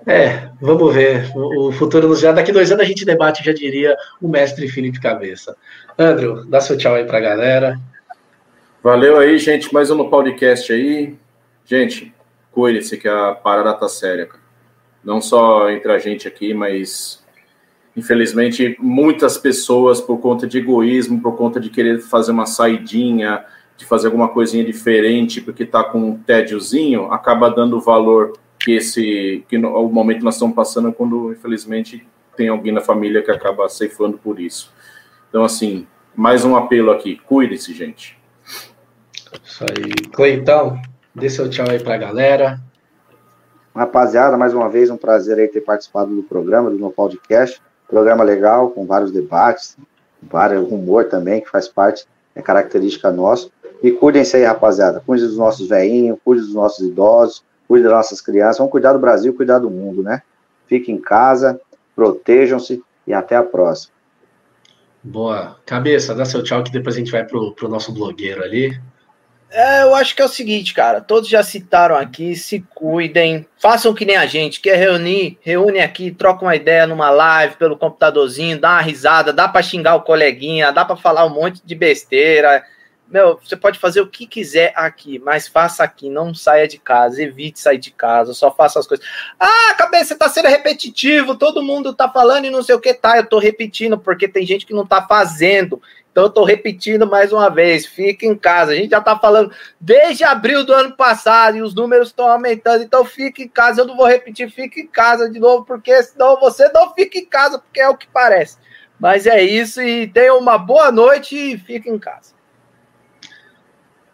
É, vamos ver. O futuro nos já. Daqui dois anos a gente debate, já diria, o mestre Felipe Cabeça. Andrew, dá seu tchau aí pra galera. Valeu aí, gente. Mais um no podcast aí. Gente, cuide-se que a parada tá séria, cara. Não só entre a gente aqui, mas infelizmente muitas pessoas, por conta de egoísmo, por conta de querer fazer uma saidinha, de fazer alguma coisinha diferente, porque tá com um tédiozinho, acaba dando valor que esse que no, o momento que nós estamos passando quando infelizmente tem alguém na família que acaba ceifando por isso. Então assim, mais um apelo aqui, cuide-se, gente. Isso aí. Cleitão, dê seu tchau aí pra galera. Rapaziada, mais uma vez, um prazer aí ter participado do programa, do meu podcast. Programa legal, com vários debates, vários humor também, que faz parte, é característica nossa. E cuidem-se aí, rapaziada. Cuidem dos nossos velhinhos, cuidem dos nossos idosos, cuidem das nossas crianças. Vamos cuidar do Brasil, cuidar do mundo, né? Fiquem em casa, protejam-se e até a próxima. Boa. Cabeça, dá seu tchau que depois a gente vai pro, pro nosso blogueiro ali. É, eu acho que é o seguinte, cara. Todos já citaram aqui, se cuidem, façam que nem a gente, quer reunir, reúne aqui, troca uma ideia numa live pelo computadorzinho, dá uma risada, dá pra xingar o coleguinha, dá pra falar um monte de besteira. Meu, você pode fazer o que quiser aqui, mas faça aqui, não saia de casa, evite sair de casa, só faça as coisas. Ah, cabeça, você tá sendo repetitivo, todo mundo tá falando e não sei o que tá, eu tô repetindo, porque tem gente que não tá fazendo. Então eu tô repetindo mais uma vez, fica em casa. A gente já tá falando desde abril do ano passado e os números estão aumentando, então fique em casa. Eu não vou repetir, fique em casa de novo, porque senão você não fica em casa, porque é o que parece. Mas é isso e tenha uma boa noite e fique em casa.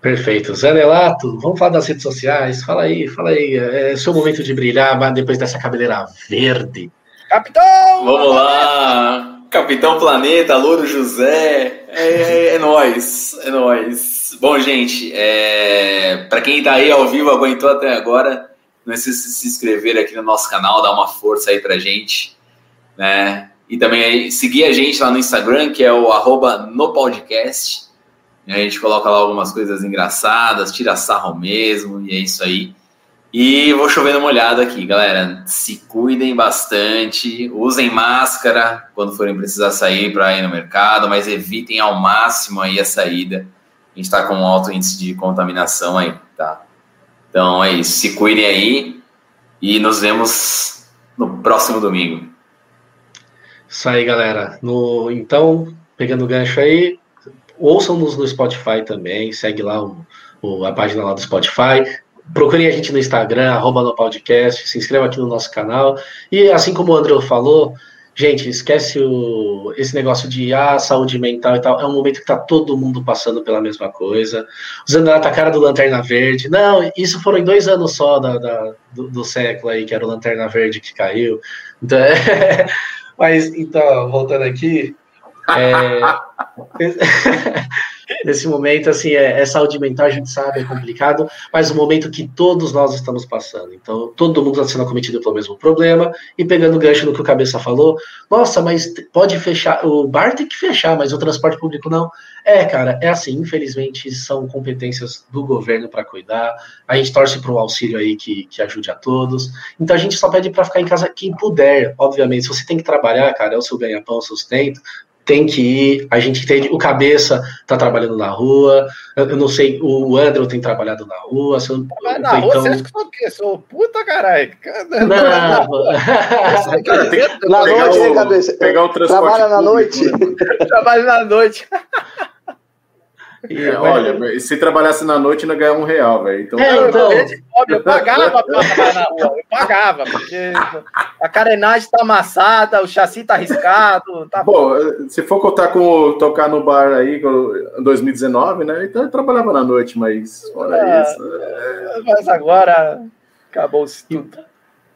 Perfeito. Zé Nelato, vamos falar das redes sociais. Fala aí, fala aí. É seu momento de brilhar mas depois dessa cabeleira verde. Capitão! Vamos lá. Capitão Planeta, Louro José. É, é, é nóis. É nóis. Bom, gente, é... para quem está aí ao vivo, aguentou até agora, não esqueça de se inscrever aqui no nosso canal, dar uma força aí pra gente, né? E também seguir a gente lá no Instagram, que é o arroba no podcast. A gente coloca lá algumas coisas engraçadas, tira sarro mesmo, e é isso aí. E vou chovendo uma olhada aqui, galera. Se cuidem bastante, usem máscara quando forem precisar sair para ir no mercado, mas evitem ao máximo aí a saída. A gente está com um alto índice de contaminação aí, tá? Então é isso. Se cuidem aí e nos vemos no próximo domingo. Isso aí, galera. No, então, pegando o gancho aí, ouçam-nos no Spotify também, segue lá o, o, a página lá do Spotify, procurem a gente no Instagram, arroba no podcast, se inscreva aqui no nosso canal. E assim como o André falou, gente, esquece o, esse negócio de ah, saúde mental e tal. É um momento que tá todo mundo passando pela mesma coisa. Usando a cara do Lanterna Verde. Não, isso foram em dois anos só da, da do, do, século aí, que era o Lanterna Verde que caiu. Então. Mas, então, voltando aqui. É... Nesse momento, assim, é, é, saúde mental, a gente sabe, é complicado, mas o momento que todos nós estamos passando. Então, todo mundo está sendo acometido pelo mesmo problema, e pegando o gancho no que o Cabeça falou, nossa, mas pode fechar, o bar tem que fechar, mas o transporte público não. É, cara, é assim, infelizmente, são competências do governo para cuidar, a gente torce para o auxílio aí que, que ajude a todos, então a gente só pede para ficar em casa quem puder, obviamente, se você tem que trabalhar, cara, é o seu ganha-pão, sustento, tem que ir, a gente entende, o Cabeça tá trabalhando na rua, eu, não sei, o Andrew tem trabalhado na rua. Se eu, Mas na rua, você acha que sou o quê? Sou puta, caralho. Não, não. na noite, o, Cabeça? Pegar o transporte Trabalha na noite? Trabalho na noite. E, olha, se trabalhasse na noite, não ganhava um real, velho. Então, é, então... Eu pagava pra trabalhar na rua, eu pagava, porque a carenagem tá amassada, o chassi tá arriscado. Tá bom, se for contar com tocar no bar aí, em 2019, né? Então eu trabalhava na noite, mas fora é, isso. É... Mas agora acabou-se tudo.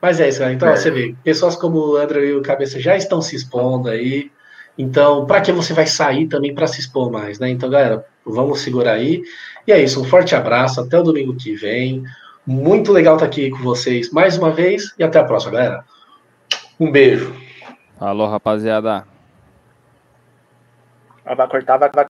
Mas é isso, cara. Então, é. você vê, pessoas como o André e o Cabeça já estão se expondo aí. Então, para que você vai sair também para se expor mais, né? Então, galera, vamos segurar aí. E é isso, um forte abraço, até o domingo que vem. Muito legal estar aqui com vocês mais uma vez e até a próxima, galera. Um beijo. Alô, rapaziada. Vai cortar, vai, vai